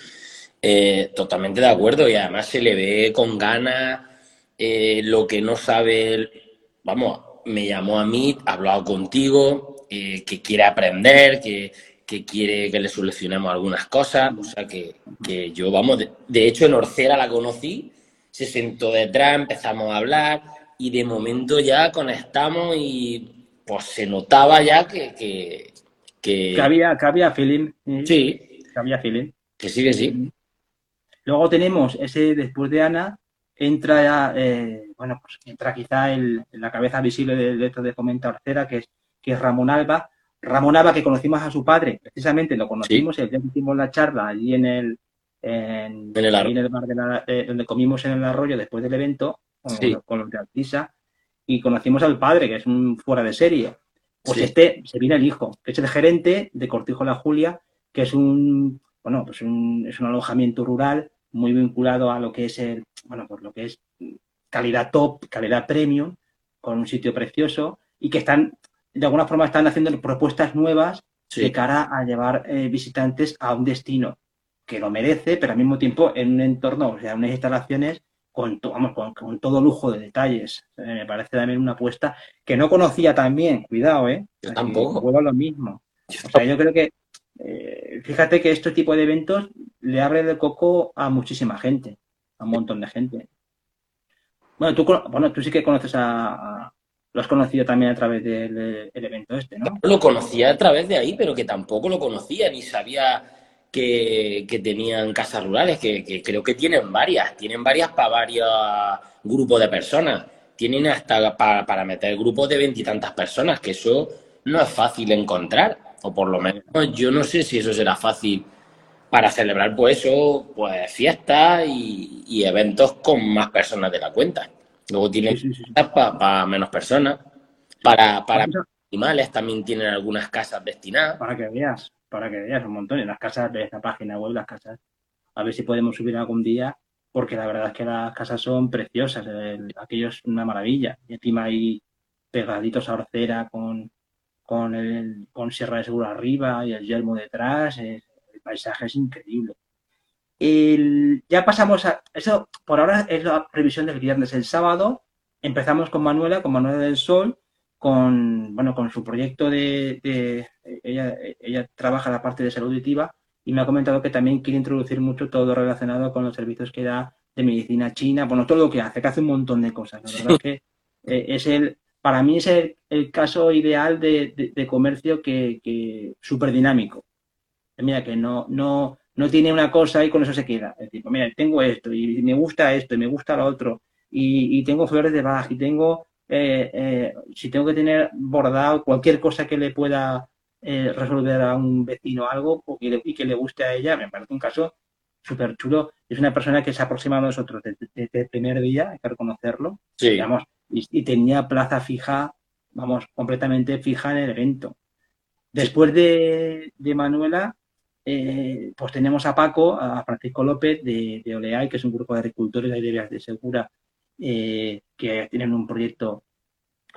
Eh, totalmente de acuerdo y además se le ve con ganas eh, lo que no sabe, vamos, me llamó a mí, ha hablado contigo, eh, que quiere aprender, que, quiere que le solucionemos algunas cosas, o sea que, yo, vamos, de, hecho en Orcera la conocí, se sentó detrás, empezamos a hablar y de momento ya conectamos y pues se notaba ya que... Que, que... había, que había feeling. Sí. Que había feeling. Que sí, que sí. Luego tenemos ese después de Ana, entra eh, bueno, pues entra quizá el, la cabeza visible del esto de Fomenta Orcera, que es, que es Ramón Alba. Ramón Alba, que conocimos a su padre, precisamente lo conocimos el día que hicimos la charla allí en el, en, el, bar de donde comimos en el arroyo después del evento, con, los de Altisa, y conocimos al padre, que es un fuera de serie. Pues este se viene el hijo, que es el gerente de Cortijo La Julia, que es un, bueno, pues un, es un alojamiento rural muy vinculado a lo que es el, bueno, por lo que es calidad top, calidad premium, con un sitio precioso y que están, de alguna forma, están haciendo propuestas nuevas de cara a llevar eh, visitantes a un destino que lo merece, pero al mismo tiempo en un entorno, o sea, unas instalaciones con, vamos, con, todo lujo de detalles. Eh, me parece también una apuesta que no conocía también, cuidado, ¿eh? Yo tampoco. Juego lo mismo. O sea, yo creo que eh, fíjate que este tipo de eventos le abre el coco a muchísima gente, a un montón de gente. Bueno, tú, bueno, tú sí que conoces a, Lo has conocido también a través del evento este, ¿no? Lo conocía a través de ahí, pero que tampoco lo conocía ni sabía que, tenían casas rurales, que, creo que tienen varias. Tienen varias para varios grupos de personas. Tienen hasta para, para meter grupos de veintitantas personas, que eso no es fácil encontrar o por lo menos yo no sé si eso será fácil para celebrar pues eso, pues fiestas y, eventos con más personas de la cuenta. Luego tienen para menos personas, para, para animales también tienen algunas casas destinadas. Para que veas, para que veas un montón. En las casas de esta página web, las casas, a ver si podemos subir algún día, porque la verdad es que las casas son preciosas, aquello es una maravilla. Y encima hay pegaditos a Orcera con, con, el, con Sierra de Seguro arriba y el yelmo detrás, el paisaje es increíble. ya pasamos a, eso por ahora es la previsión del viernes. El sábado empezamos con Manuela, con Manuela del Sol, con, bueno, con su proyecto de, ella, ella trabaja la parte de salud auditiva y me ha comentado que también quiere introducir mucho todo relacionado con los servicios que da de medicina china, bueno, todo lo que hace, que hace un montón de cosas. La verdad es que eh, es el, para mí es el, caso ideal de, comercio que, que súper dinámico. Mira, que no, no, no tiene una cosa y con eso se queda. Es decir, pues mira, tengo esto y me gusta esto y me gusta lo otro y, tengo flores de Bach y tengo, eh, eh, si tengo que tener bordado cualquier cosa que le pueda eh, resolver a un vecino algo y, que le guste a ella, me parece un caso súper chulo. Es una persona que se aproxima a nosotros desde, el primer día, hay que reconocerlo. Sí. Digamos, y, tenía plaza fija, vamos, completamente fija en el evento. Después de, Manuela, eh, pues tenemos a Paco, a Francisco López de, de Oleay, que es un grupo de agricultores de áreas de Segura, eh, que tienen un proyecto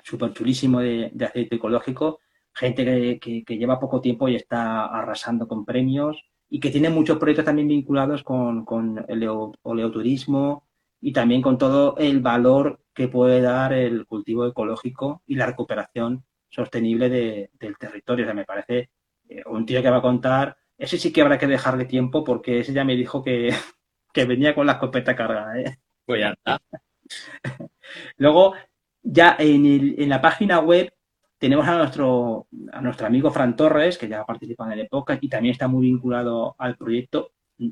súper chulísimo de, aceite ecológico, gente que, lleva poco tiempo y está arrasando con premios y que tiene muchos proyectos también vinculados con, el oleoturismo y también con todo el valor que puede dar el cultivo ecológico y la recuperación sostenible del territorio. O sea, me parece eh, un tío que va a contar, ese sí que habrá que dejarle tiempo porque ese ya me dijo que, venía con la escopeta cargada. ¿eh? Pues. Luego, ya en, la página web tenemos a nuestro, a nuestro amigo Fran Torres, que ya participa en el época y también está muy vinculado al proyecto.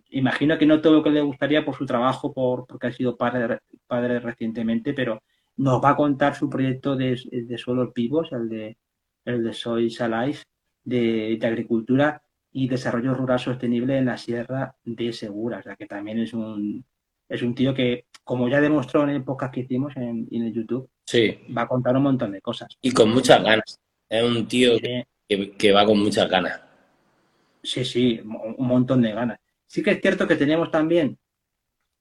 imagino que no todo lo que le gustaría por su trabajo, por, porque ha sido padre, padre recientemente, pero nos va a contar su proyecto de, de suelos vivos, el de, el de Sois Alive, de, agricultura y desarrollo rural sostenible en la Sierra de Segura. Que también es un, es un tío que, como ya demostró en el podcast que hicimos en, en el YouTube, sí. va a contar un montón de cosas. Y con muchas ganas. Es un tío que, que, va con muchas ganas. Sí, sí, un montón de ganas. Sí que es cierto que tenemos también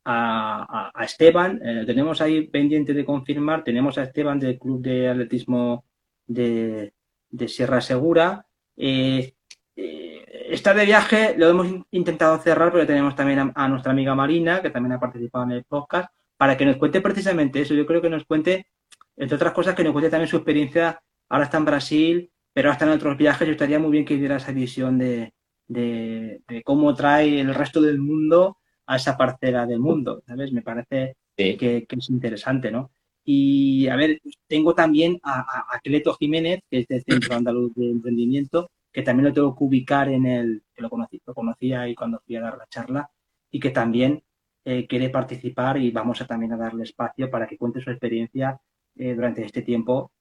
a, a, Esteban, eh, tenemos ahí pendiente de confirmar, tenemos a Esteban del Club de Atletismo de, de Sierra Segura. Eh, eh, está de viaje, lo hemos intentado cerrar, pero tenemos también a, a, nuestra amiga Marina, que también ha participado en el podcast, para que nos cuente precisamente eso. Yo creo que nos cuente, entre otras cosas, que nos cuente también su experiencia. Ahora está en Brasil, pero hasta en otros viajes. Yo estaría muy bien que diera esa visión de, de, de cómo trae el resto del mundo a esa parcela del mundo, ¿sabes? Me parece sí. que, que, es interesante, ¿no? Y a ver, tengo también a, a, a Cleto Jiménez, que es del Centro Andaluz de Emprendimiento, que también lo tengo que ubicar en el, que lo, conocí, lo conocía ahí cuando fui a dar la charla, y que también eh, quiere participar y vamos a también a darle espacio para que cuente su experiencia eh, durante este tiempo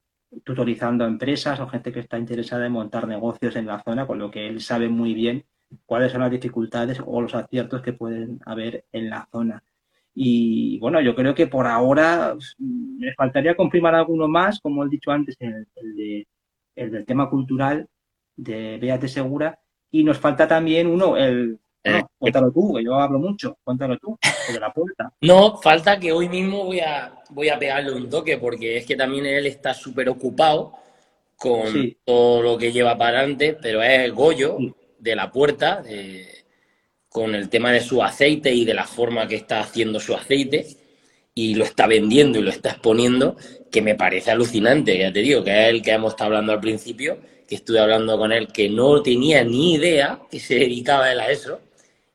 tutorizando a empresas o gente que está interesada en montar negocios en la zona, con lo que él sabe muy bien cuáles son las dificultades o los aciertos que pueden haber en la zona. Y bueno, yo creo que por ahora me faltaría confirmar alguno más, como he dicho antes, el, de, el del tema cultural de Véate Segura. Y nos falta también uno, el, no, cuéntalo tú, que yo hablo mucho, cuéntalo tú, de la puerta. No, falta que hoy mismo voy a, voy a pegarle un toque, porque es que también él está súper ocupado con sí. todo lo que lleva para adelante, pero es el Goyo sí. de la puerta, de, con el tema de su aceite y de la forma que está haciendo su aceite, y lo está vendiendo y lo está exponiendo, que me parece alucinante, ya te digo, que es el que hemos estado hablando al principio, que estuve hablando con él, que no tenía ni idea que se dedicaba él a eso,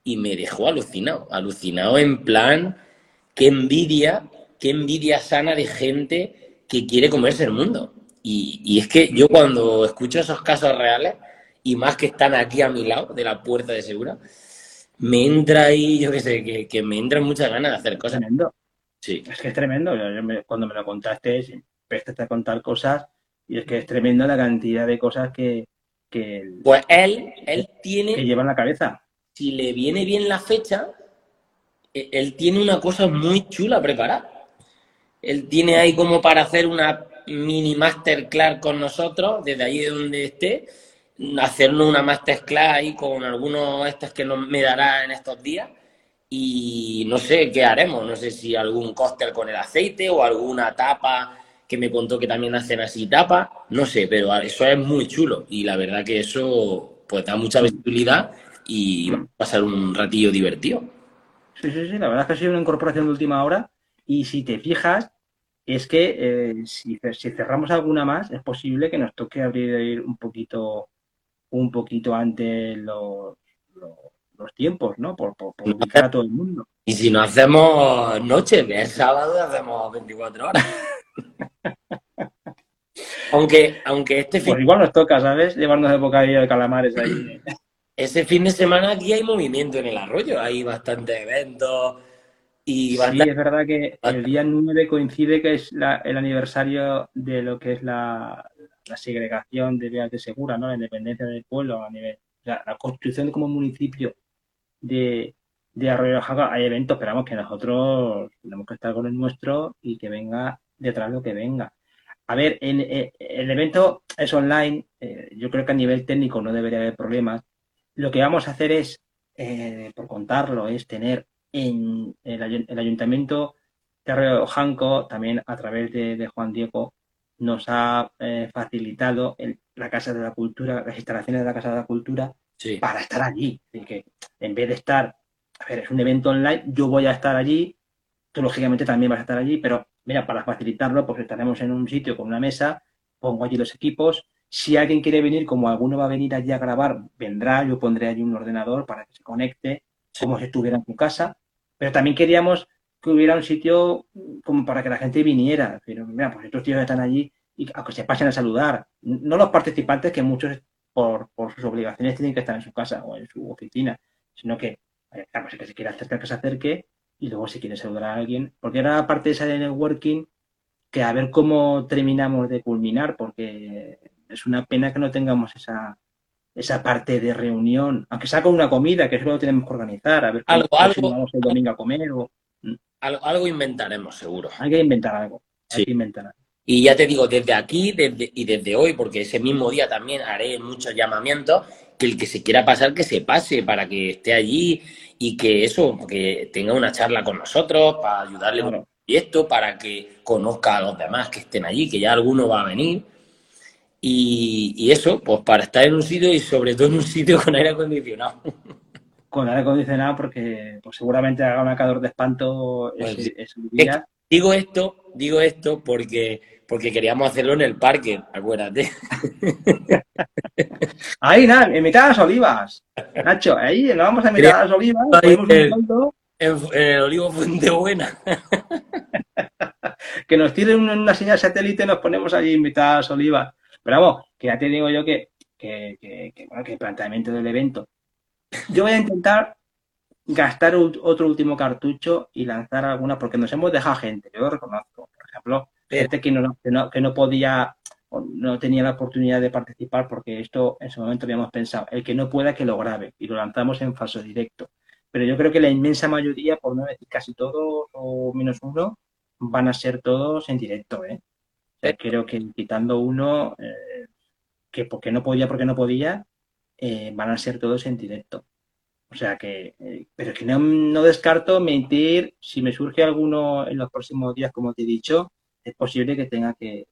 y me dejó alucinado, alucinado en plan, qué envidia, qué envidia sana de gente que quiere comerse el mundo. Y, y, es que yo cuando escucho esos casos reales, y más que están aquí a mi lado, de la puerta de Segura, me entra ahí, yo qué sé, que, que me entran muchas ganas de hacer cosas. Tremendo. Sí. Es que es tremendo. Yo, yo me, cuando me lo contaste, empezaste a contar cosas, y es que es tremendo la cantidad de cosas que... que pues él, él tiene... Que lleva en la cabeza si le viene bien la fecha, e, él tiene una cosa muy chula preparada. Él tiene ahí como para hacer una mini masterclass con nosotros, desde ahí de donde esté, hacernos una masterclass ahí con algunos estos que nos, me dará en estos días. Y no sé qué haremos, no sé si algún cóctel con el aceite o alguna tapa que me contó que también hacen así tapa, no sé, pero eso es muy chulo y la verdad que eso pues da mucha visibilidad y pasar un ratillo divertido. Sí, sí, sí, la verdad es que ha sido una incorporación de última hora y si te fijas, es que eh, si, si, cerramos alguna más, es posible que nos toque abrir un poquito un poquito antes los, los, los tiempos, ¿no? Por, por, por ubicar a todo el mundo. Y si no hacemos noche, es sábado, hacemos 24 horas. aunque, aunque este fin... Pues igual nos toca, ¿sabes? Llevarnos de bocadillo de calamares ahí. Ese fin de semana aquí hay movimiento en el arroyo, hay bastantes eventos y bastante... Sí, es verdad que el día 9 coincide que es la, el aniversario de lo que es la, la segregación de Vías de Segura, ¿no? La independencia del pueblo a nivel... La, la constitución como municipio de, de Arroyo Jaca, hay eventos, esperamos que nosotros tenemos que estar con el nuestro y que venga detrás lo que venga. A ver, en, en, el evento es online, eh, yo creo que a nivel técnico no debería haber problemas, lo que vamos a hacer es, eh, por contarlo, es tener en el, el Ayuntamiento de Janco, también a través de, de Juan Diego, nos ha eh, facilitado el, la Casa de la Cultura, las instalaciones de la Casa de la Cultura, sí. para estar allí. Que en vez de estar, a ver, es un evento online, yo voy a estar allí, tú lógicamente también vas a estar allí, pero mira, para facilitarlo, pues estaremos en un sitio con una mesa, pongo allí los equipos, si alguien quiere venir, como alguno va a venir allí a grabar, vendrá, yo pondré allí un ordenador para que se conecte, como si estuviera en tu casa. Pero también queríamos que hubiera un sitio como para que la gente viniera. Pero mira, pues estos tíos están allí y a que se pasen a saludar. No los participantes, que muchos por, sus obligaciones tienen que estar en su casa o en su oficina, sino que Claro, si que se quiere acercar, que se acerque, y luego si quiere saludar a alguien, porque era la parte esa de networking que a ver cómo terminamos de culminar, porque es una pena que no tengamos esa, esa parte de reunión, aunque sea con una comida, que eso lo tenemos que organizar, a ver algo, algo, vamos el domingo a comer o... Mm. algo, inventaremos, seguro. Hay que inventar algo. Hay que inventar algo. Y ya te digo, desde aquí desde, y desde hoy, porque ese mismo día también haré muchos llamamientos, que el que se quiera pasar, que se pase para que esté allí y que eso, que tenga una charla con nosotros para ayudarle con el proyecto, para que conozca a los demás que estén allí, que ya alguno va a venir. Y, eso, pues para estar en un sitio y sobre todo en un sitio con aire acondicionado. Con aire acondicionado porque pues, seguramente haga un calor de espanto ese, pues día. Digo esto, digo esto porque porque queríamos hacerlo en el parque, acuérdate. Ahí, nada, en mitad de las olivas. Nacho, ahí nos vamos a mitad de las olivas. en, el olivo Fuente Buena. que nos tiren una señal satélite y nos ponemos allí en mitad de las olivas. Pero vamos, que ya te digo yo que, que, que, bueno, que el planteamiento del evento. Yo voy a intentar gastar otro último cartucho y lanzar alguna, porque nos hemos dejado gente, yo lo reconozco. Por ejemplo, gente que no, que no, podía no tenía la oportunidad de participar porque esto en su momento habíamos pensado, el que no pueda que lo grabe y lo lanzamos en falso directo. Pero yo creo que la inmensa mayoría, por no decir casi todos o menos uno, van a ser todos en directo. ¿eh? Creo que quitando uno, eh, que porque no podía, porque no podía, eh, van a ser todos en directo. O sea que, eh, pero que no, no descarto mentir, si me surge alguno en los próximos días, como te he dicho, es posible que tenga que,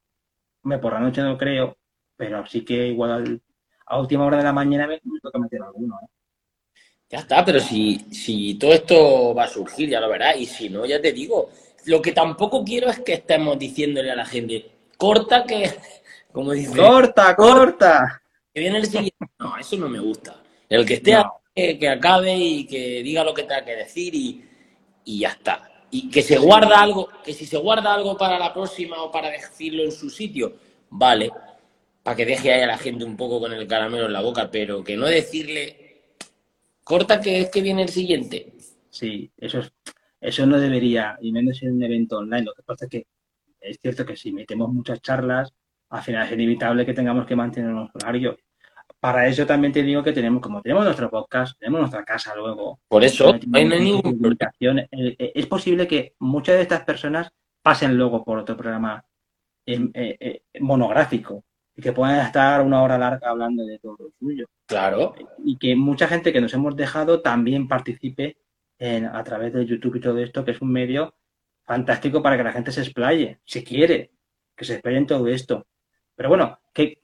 me por la noche no creo, pero sí que igual a última hora de la mañana me, toca meter alguno. ¿eh? Ya está, pero si, si todo esto va a surgir, ya lo verás, y si no, ya te digo, lo que tampoco quiero es que estemos diciéndole a la gente, corta que, como dice... Corta, corta. Que viene el siguiente. No, eso no me gusta. El que esté, que, acabe y que diga lo que tenga que decir y, y ya está y que se guarda algo, que si se guarda algo para la próxima o para decirlo en su sitio, vale, para que deje ahí a la gente un poco con el caramelo en la boca, pero que no decirle, corta que es que viene el siguiente. Sí, eso, eso no debería, y menos en un evento online. Lo que pasa es que es cierto que si metemos muchas charlas, al final es inevitable que tengamos que mantener un horario para eso también te digo que tenemos, como tenemos nuestro podcast, tenemos nuestra casa luego. Por eso, no hay ninguna eh, eh, Es posible que muchas de estas personas pasen luego por otro programa eh, monográfico y que puedan estar una hora larga hablando de todo lo suyo. Claro. Y que mucha gente que nos hemos dejado también participe en, a través de YouTube y todo esto, que es un medio fantástico para que la gente se explaye, si quiere, que se explaye en todo esto. Pero bueno, que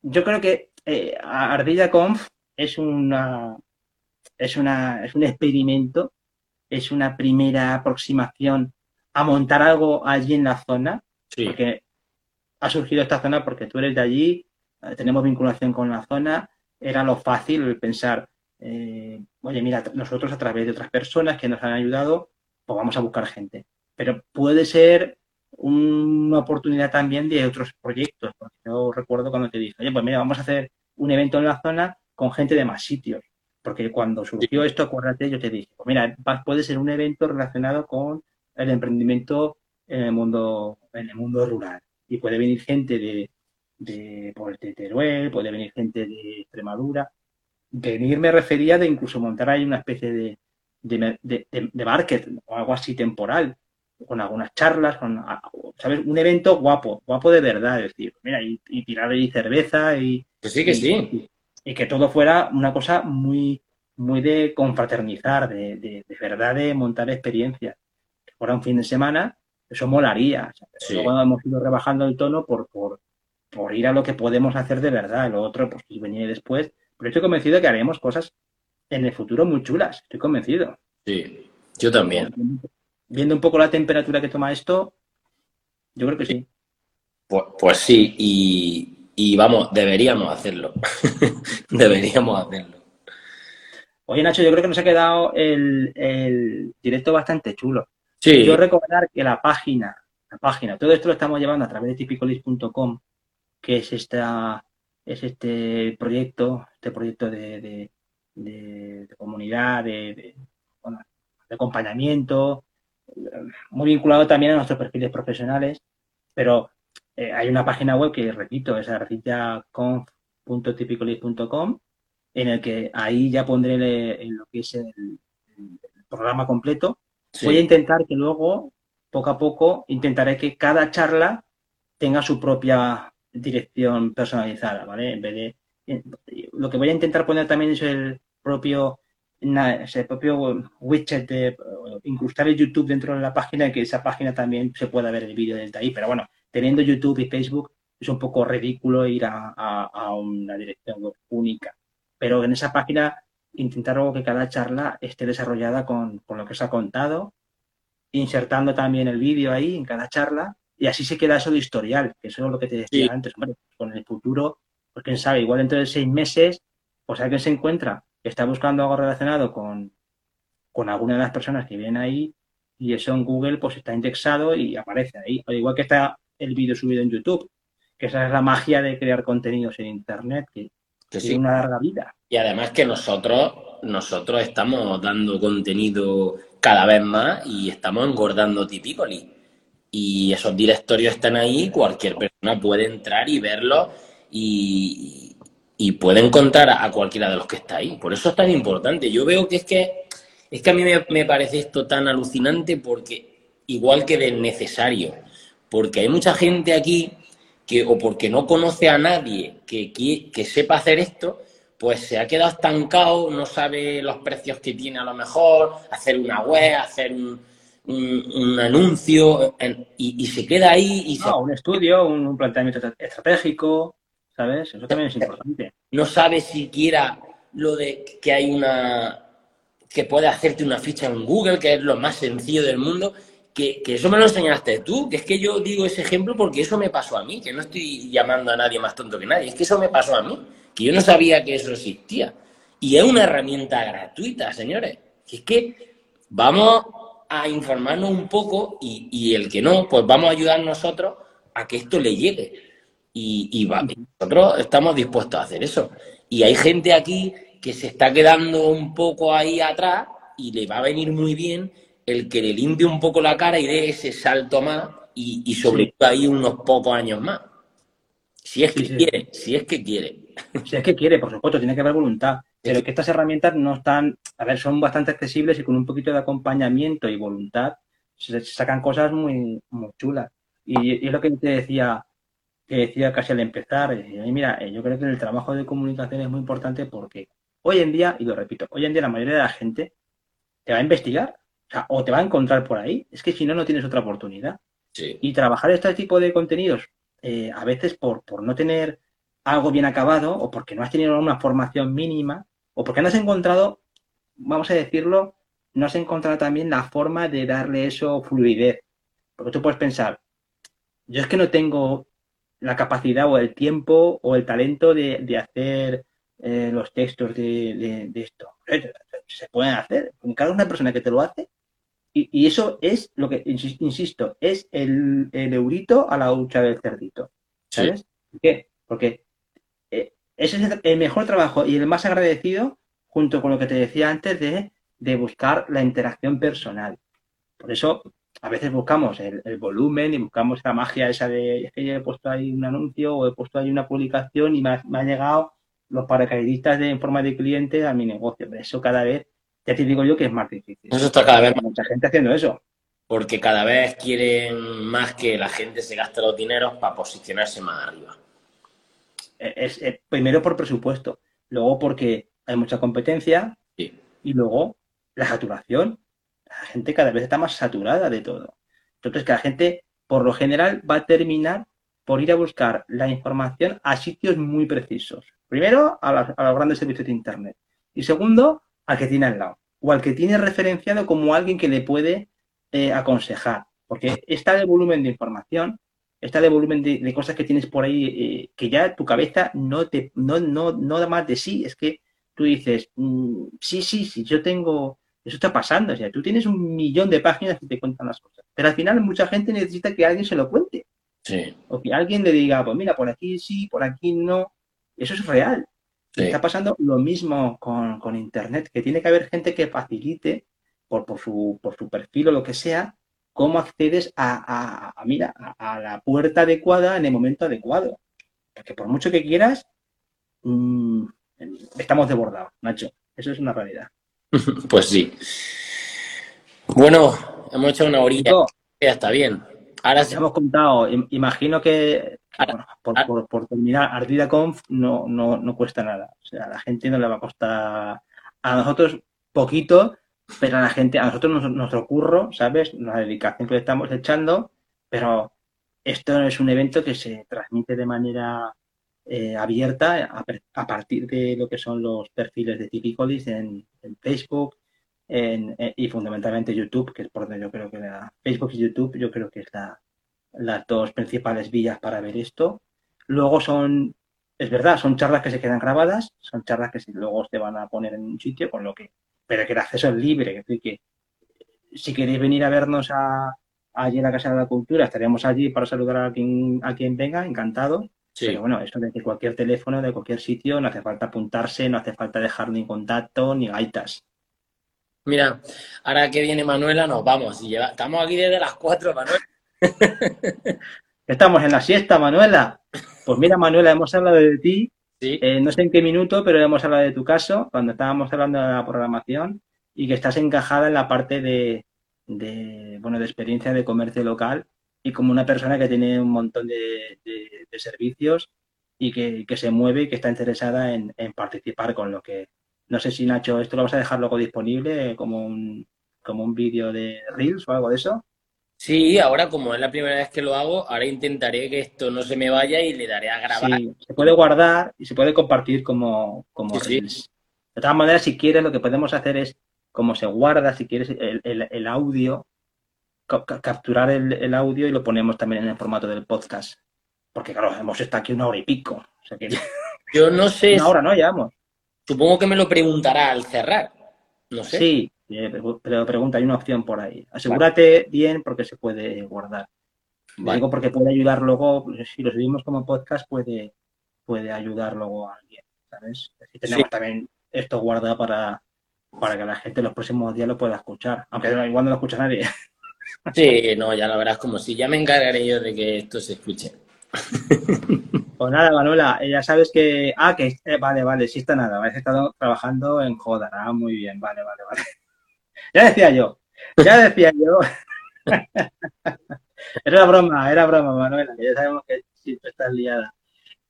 yo creo que eh, Ardilla Conf es una, es una es un experimento, es una primera aproximación a montar algo allí en la zona, porque ha surgido esta zona porque tú eres de allí, eh, tenemos vinculación con la zona, era lo fácil el pensar, eh, oye, mira, nosotros a través de otras personas que nos han ayudado, pues vamos a buscar gente. Pero puede ser una oportunidad también de otros proyectos. Porque yo recuerdo cuando te dije, oye, pues mira, vamos a hacer un evento en la zona con gente de más sitios. Porque cuando surgió esto, acuérdate, yo te dije, pues mira, puede ser un evento relacionado con el emprendimiento en el mundo, en el mundo rural. Y puede venir gente de, de, pues, de Teruel, puede venir gente de Extremadura. Venir me refería de incluso montar ahí una especie de, de, de, de market o algo así temporal con algunas charlas, con, ¿sabes? Un evento guapo, guapo de verdad, es decir, mira, y, tirar ahí cerveza y... Que sí, que sí. Y, que todo fuera una cosa muy, muy de confraternizar, de, de, verdad de montar experiencias. Que fuera un fin de semana, eso molaría. Luego hemos ido rebajando el tono por, por, por ir a lo que podemos hacer de verdad. Lo otro, pues, venir después. Pero estoy convencido de que haremos cosas en el futuro muy chulas. Estoy convencido. Sí, yo también viendo un poco la temperatura que toma esto, yo creo que sí. Pues, pues sí, y, vamos, deberíamos hacerlo. deberíamos hacerlo. Oye, Nacho, yo creo que nos ha quedado el, directo bastante chulo. Sí. Yo recordar que la página, la página, todo esto lo estamos llevando a través de tipicolis.com, que es esta, es este proyecto, este proyecto de, de, comunidad, de, acompañamiento, muy vinculado también a nuestros perfiles profesionales, pero eh, hay una página web que, repito, es arcitiaconf.typically.com, en el que ahí ya pondré lo que es el, programa completo. Voy a intentar que luego, poco a poco, intentaré que cada charla tenga su propia dirección personalizada, ¿vale? En vez de lo que voy a intentar poner también es el propio ese propio widget de incrustar el YouTube dentro de la página y que esa página también se pueda ver el vídeo desde ahí. Pero bueno, teniendo YouTube y Facebook es un poco ridículo ir a, una dirección web única. Pero en esa página intentar que cada charla esté desarrollada con, lo que se ha contado, insertando también el vídeo ahí en cada charla y así se queda eso de historial, que eso es lo que te decía antes. con el futuro pues quién sabe, igual dentro de seis meses, pues alguien se encuentra está buscando algo relacionado con, con alguna de las personas que vienen ahí y eso en Google pues está indexado y aparece ahí. Al igual que está el vídeo subido en YouTube, que esa es la magia de crear contenidos en Internet, que, tiene una larga vida. Y además que nosotros, nosotros estamos dando contenido cada vez más y estamos engordando Tipicoli. Y esos directorios están ahí, cualquier persona puede entrar y verlos y, y puede encontrar a, cualquiera de los que está ahí. Por eso es tan importante. Yo veo que es que, es que a mí me, parece esto tan alucinante porque, igual que de necesario, porque hay mucha gente aquí que, o porque no conoce a nadie que, que, sepa hacer esto, pues se ha quedado estancado, no sabe los precios que tiene a lo mejor, hacer una web, hacer un, un, anuncio, y, se queda ahí. Y un estudio, un planteamiento estratégico. ¿Sabes? Eso también es importante. No sabes siquiera lo de que hay una que puede hacerte una ficha en Google, que es lo más sencillo del mundo, que, eso me lo enseñaste tú, que es que yo digo ese ejemplo porque eso me pasó a mí, que no estoy llamando a nadie más tonto que nadie, es que eso me pasó a mí, que yo no sabía que eso existía. Y es una herramienta gratuita, señores. Que es que vamos a informarnos un poco y, y el que no, pues vamos a ayudar nosotros a que esto le llegue. Y, nosotros estamos dispuestos a hacer eso. Y hay gente aquí que se está quedando un poco ahí atrás y le va a venir muy bien el que le limpie un poco la cara y dé ese salto más y, y sobre todo ahí unos pocos años más. Si es que quiere, si es que quiere. Si es que quiere, por supuesto, tiene que haber voluntad. Pero que estas herramientas no están, a ver, son bastante accesibles y con un poquito de acompañamiento y voluntad se sacan cosas muy, muy chulas. Y, y es lo que te decía, que decía casi al empezar, mira, eh, yo creo que el trabajo de comunicación es muy importante porque hoy en día, y lo repito, hoy en día la mayoría de la gente te va a investigar, o, te va a encontrar por ahí, es que si no, no tienes otra oportunidad. Y trabajar este tipo de contenidos, eh, a veces por, por no tener algo bien acabado, o porque no has tenido una formación mínima, o porque no has encontrado, vamos a decirlo, no has encontrado también la forma de darle eso fluidez. Porque tú puedes pensar, yo es que no tengo la capacidad o el tiempo o el talento de, hacer eh, los textos de, esto. Se pueden hacer cada una persona que te lo hace. Y, eso es lo que, insisto, es el, eurito a la hucha del cerdito. ¿Sabes? Porque eh, ese es el mejor trabajo y el más agradecido junto con lo que te decía antes de, de buscar la interacción personal. Por eso a veces buscamos el, volumen y buscamos la magia esa de, es que yo he puesto ahí un anuncio o he puesto ahí una publicación y me, ha, han llegado los paracaidistas de, en forma de cliente a mi negocio. Pero eso cada vez, ya te digo yo que es más difícil. Eso está cada vez más. Mucha gente haciendo eso. Porque cada vez quieren más que la gente se gaste los dineros para posicionarse más arriba. Es, primero por presupuesto, luego porque hay mucha competencia y luego la saturación la gente cada vez está más saturada de todo. Entonces, que la gente, por lo general, va a terminar por ir a buscar la información a sitios muy precisos. Primero, a, los grandes servicios de Internet. Y segundo, al que tiene al lado. O al que tiene referenciado como alguien que le puede eh, aconsejar. Porque está de volumen de información, está de volumen de, cosas que tienes por ahí eh, que ya tu cabeza no, te, no, no, no da más de sí. Es que tú dices, mm, sí, sí, sí, yo tengo eso está pasando. O sea, tú tienes un millón de páginas que te cuentan las cosas. Pero al final mucha gente necesita que alguien se lo cuente. Sí. O que alguien le diga, pues mira, por aquí sí, por aquí no. Eso es real. Está pasando lo mismo con, Internet, que tiene que haber gente que facilite por, por, su, por su perfil o lo que sea, cómo accedes a, mira, a, la puerta adecuada en el momento adecuado. Porque por mucho que quieras, mm, estamos desbordados, Nacho. Eso es una realidad. Pues sí. Bueno, hemos hecho una orilla. Ya está bien. Ahora sí. hemos contado. Imagino que por, terminar, Ardida Conf no, no, no cuesta nada. O sea, a la gente no le va a costar. A nosotros poquito, pero a la gente, a nosotros nuestro curro, ¿sabes? La dedicación que le estamos echando, pero esto es un evento que se transmite de manera eh, abierta a, partir de lo que son los perfiles de Tipicolis en, en Facebook eh, y fundamentalmente YouTube, que es por donde yo creo que la, Facebook y YouTube yo creo que es la, las dos principales vías para ver esto. Luego son, es verdad, son charlas que se quedan grabadas, son charlas que luego se van a poner en un sitio, con lo que, pero que el acceso es libre, que si queréis venir a vernos a, allí en la Casa de la Cultura, estaremos allí para saludar a quien, a quien venga, encantado. Sí. Pero bueno, eso de cualquier teléfono, de cualquier sitio, no hace falta apuntarse, no hace falta dejar ni contacto ni gaitas. Mira, ahora que viene Manuela, nos vamos. Y estamos aquí desde las 4, Manuela. Estamos en la siesta, Manuela. Pues mira, Manuela, hemos hablado de ti. Eh, no sé en qué minuto, pero hemos hablado de tu caso cuando estábamos hablando de la programación y que estás encajada en la parte de, bueno, de experiencia de comercio local y como una persona que tiene un montón de, servicios y que, se mueve y que está interesada en, participar con lo que... No sé si, Nacho, esto lo vas a dejar luego disponible como un, como un vídeo de Reels o algo de eso. Sí, ahora como es la primera vez que lo hago, ahora intentaré que esto no se me vaya y le daré a grabar. Sí, se puede guardar y se puede compartir como, como reels. De todas maneras, si quieres, lo que podemos hacer es, como se guarda, si quieres, el, audio, capturar el, audio y lo ponemos también en el formato del podcast. Porque, claro, hemos estado aquí una hora y pico. O sea que... Yo no sé. Una hora, ¿no? Llevamos. Supongo que me lo preguntará al cerrar. No sé. Sí, pero pregunta, hay una opción por ahí. Asegúrate bien porque se puede guardar. Digo porque puede ayudar luego, pues, si lo subimos como podcast, puede, puede ayudar luego a alguien, ¿sabes? Si tenemos también esto guardado para, para que la gente los próximos días lo pueda escuchar, aunque igual no lo escucha nadie. Sí, no, ya la verás como si ya me encargaré yo de que esto se escuche. Pues nada, Manuela, eh, ya sabes que. Ah, que. Eh, vale, vale, sí está nada. Habéis estado trabajando en Joda. Ah, muy bien, vale, vale, vale. Ya decía yo, ya decía yo. era broma, era broma, Manuela, que ya sabemos que siempre estás liada.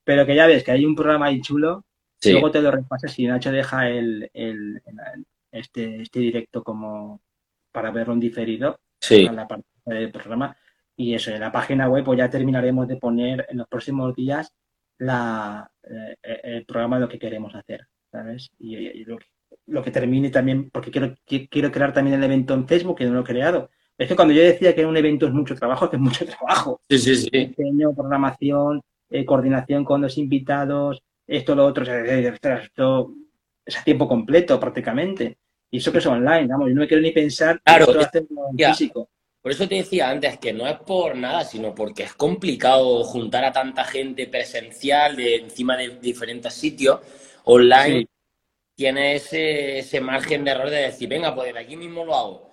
Pero que ya ves que hay un programa ahí chulo, luego te lo repasas y Nacho deja el, este, este directo como para verlo en diferido sí. en la parte del programa. Y eso, en la página web pues ya terminaremos de poner en los próximos días la, eh, el programa de lo que queremos hacer, ¿sabes? Y, y lo que lo que termine también, porque quiero, quiero crear también el evento en Facebook, que no lo he creado. Es que cuando yo decía que un evento es mucho trabajo, es que es mucho trabajo. Sí, sí, sí. Diseño, programación, eh, coordinación con los invitados, esto, lo otro, esto es a tiempo completo prácticamente. Y eso que es online, vamos, yo no me quiero ni pensar claro, físico. Por eso te decía antes que no es por nada, sino porque es complicado juntar a tanta gente presencial de encima de diferentes sitios online tiene ese, margen de error de decir, venga, pues de aquí mismo lo hago.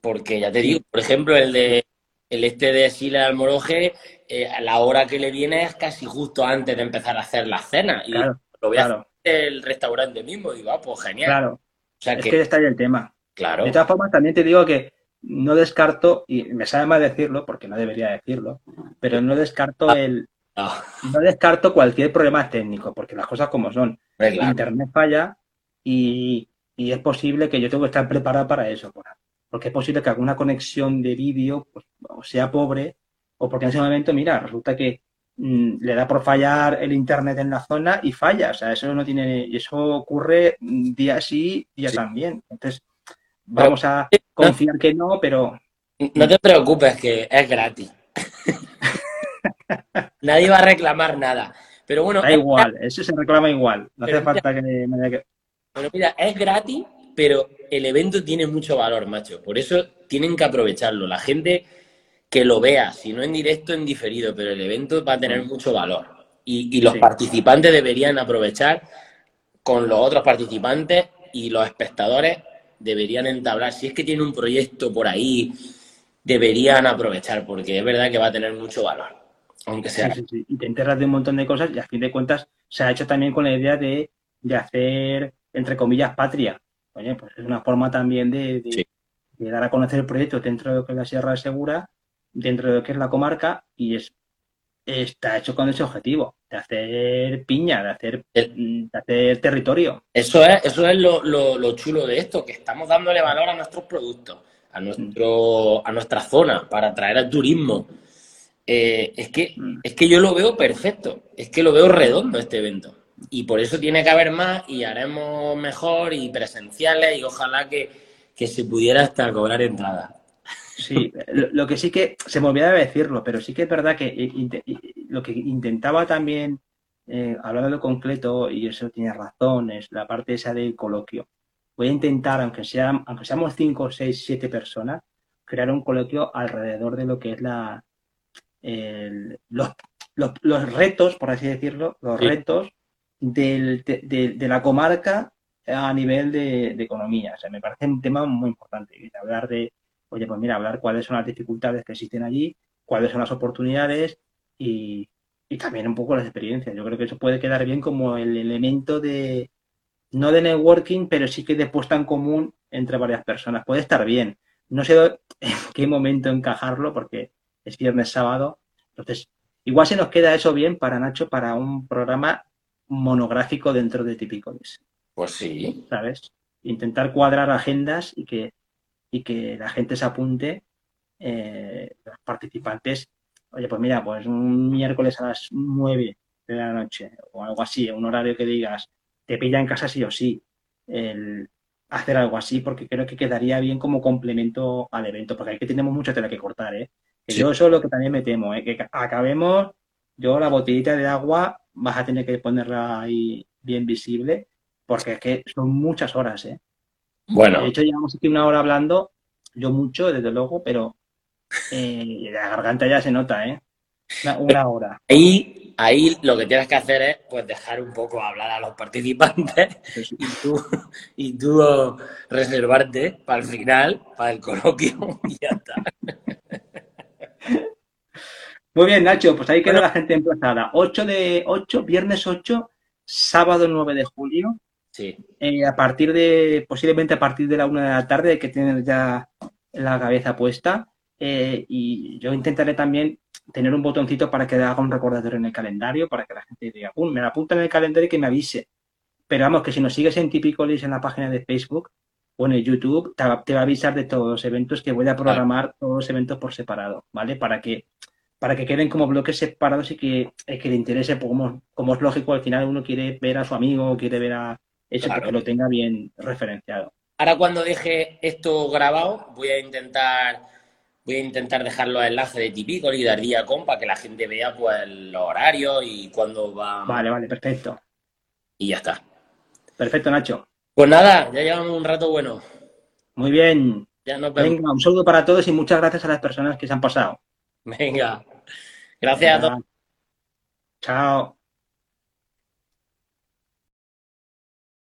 Porque ya te digo, por ejemplo, el de el este de Sila Almoroje, eh, a la hora que le viene es casi justo antes de empezar a hacer la cena. Y lo voy a hacer el restaurante mismo. Y digo, ah, pues genial. Claro. Es que, está ahí el tema. Claro. De todas formas, también te digo que no descarto, y me sabe mal decirlo, porque no debería decirlo, pero no descarto ah. el, Ah. No descarto cualquier problema técnico, porque las cosas como son. Internet falla y, es posible que yo tengo que estar preparado para eso. Porque es posible que alguna conexión de vídeo pues, sea pobre o porque en ese momento, mira, resulta que le da por fallar el Internet en la zona y falla. O sea, eso no tiene... Y eso ocurre día sí, día también. Entonces, vamos a confiar que no, pero... No te preocupes, que es gratis. Nadie va a reclamar nada. Pero bueno. Da igual, eso se reclama igual. No hace falta que me que. Pero mira, es gratis, pero el evento tiene mucho valor, macho. Por eso tienen que aprovecharlo. La gente que lo vea, si no en directo, en diferido, pero el evento va a tener mucho valor. Y, los participantes deberían aprovechar con los otros participantes y los espectadores deberían entablar, si es que tiene un proyecto por ahí, deberían aprovechar, porque es verdad que va a tener mucho valor, aunque sea. Y te enterras de un montón de cosas y a fin de cuentas se ha hecho también con la idea de, hacer, entre comillas, patria. Oye, pues es una forma también de, dar a conocer el proyecto dentro de la Sierra de Segura, dentro de lo que es la comarca, y es está hecho con ese objetivo, de hacer piña, de hacer, de hacer territorio. Eso es, eso es lo, lo, chulo de esto, que estamos dándole valor a nuestros productos, a, nuestro, a nuestra zona, para atraer al turismo. Eh, es, que, mm. es que yo lo veo perfecto, es que lo veo redondo este evento. Y por eso tiene que haber más y haremos mejor y presenciales y ojalá que, que se pudiera hasta cobrar entrada. Sí, lo, que sí que se me olvidaba decirlo, pero sí que es verdad que lo que intentaba también, eh, hablando de lo concreto, y eso tiene razón, es la parte esa del coloquio. Voy a intentar, aunque, sea, aunque seamos cinco, seis, siete personas, crear un coloquio alrededor de lo que es la los, los, retos, por así decirlo, los retos del, de, la comarca a nivel de, economía. O sea, me parece un tema muy importante, hablar de oye, pues mira, hablar cuáles son las dificultades que existen allí, cuáles son las oportunidades y, también un poco las experiencias. Yo creo que eso puede quedar bien como el elemento de, no de networking, pero sí que de puesta en común entre varias personas. Puede estar bien. No sé en qué momento encajarlo porque es viernes sábado. Entonces, igual se nos queda eso bien para Nacho para un programa monográfico dentro de Típicos. Pues sí. ¿Sabes? Intentar cuadrar agendas y que y que la gente se apunte, eh, los participantes, oye, pues mira, pues un miércoles a las 9 de la noche o algo así, un horario que digas, te pilla en casa sí o sí, el hacer algo así, porque creo que quedaría bien como complemento al evento, porque aquí tenemos mucha tela que cortar, ¿eh? Yo eso es lo que también me temo, ¿eh? que acabemos, yo la botellita de agua vas a tener que ponerla ahí bien visible, porque es que son muchas horas, ¿eh? Bueno. De hecho, llevamos aquí una hora hablando, yo mucho, desde luego, pero eh, la garganta ya se nota, ¿eh? Una, hora. Ahí, ahí lo que tienes que hacer es pues dejar un poco hablar a los participantes y tú, y tú reservarte para el final, para el coloquio y ya está. Muy bien, Nacho, pues ahí queda la gente emplazada. 8 de 8, viernes 8, sábado 9 de julio, Sí. Eh, a partir de, posiblemente a partir de la una de la tarde, hay que tener ya la cabeza puesta. Eh, y yo intentaré también tener un botoncito para que haga un recordatorio en el calendario, para que la gente diga, me la apunta en el calendario y que me avise. Pero vamos, que si nos sigues en Tipicolis en la página de Facebook o en el YouTube, te va, a avisar de todos los eventos que voy a programar, todos los eventos por separado, ¿vale? Para que para que queden como bloques separados y que, que le interese, pues, como, como es lógico, al final uno quiere ver a su amigo, quiere ver a, eso que lo tenga bien referenciado. Ahora cuando deje esto grabado, voy a intentar voy a intentar dejar los enlaces de Típico y de Com para que la gente vea pues los horarios y cuándo va. Vale, vale, perfecto. Y ya está. Perfecto, Nacho. Pues nada, ya llevamos un rato bueno. Muy bien. Ya nos Venga, un saludo para todos y muchas gracias a las personas que se han pasado. Venga. Gracias a todos. Chao.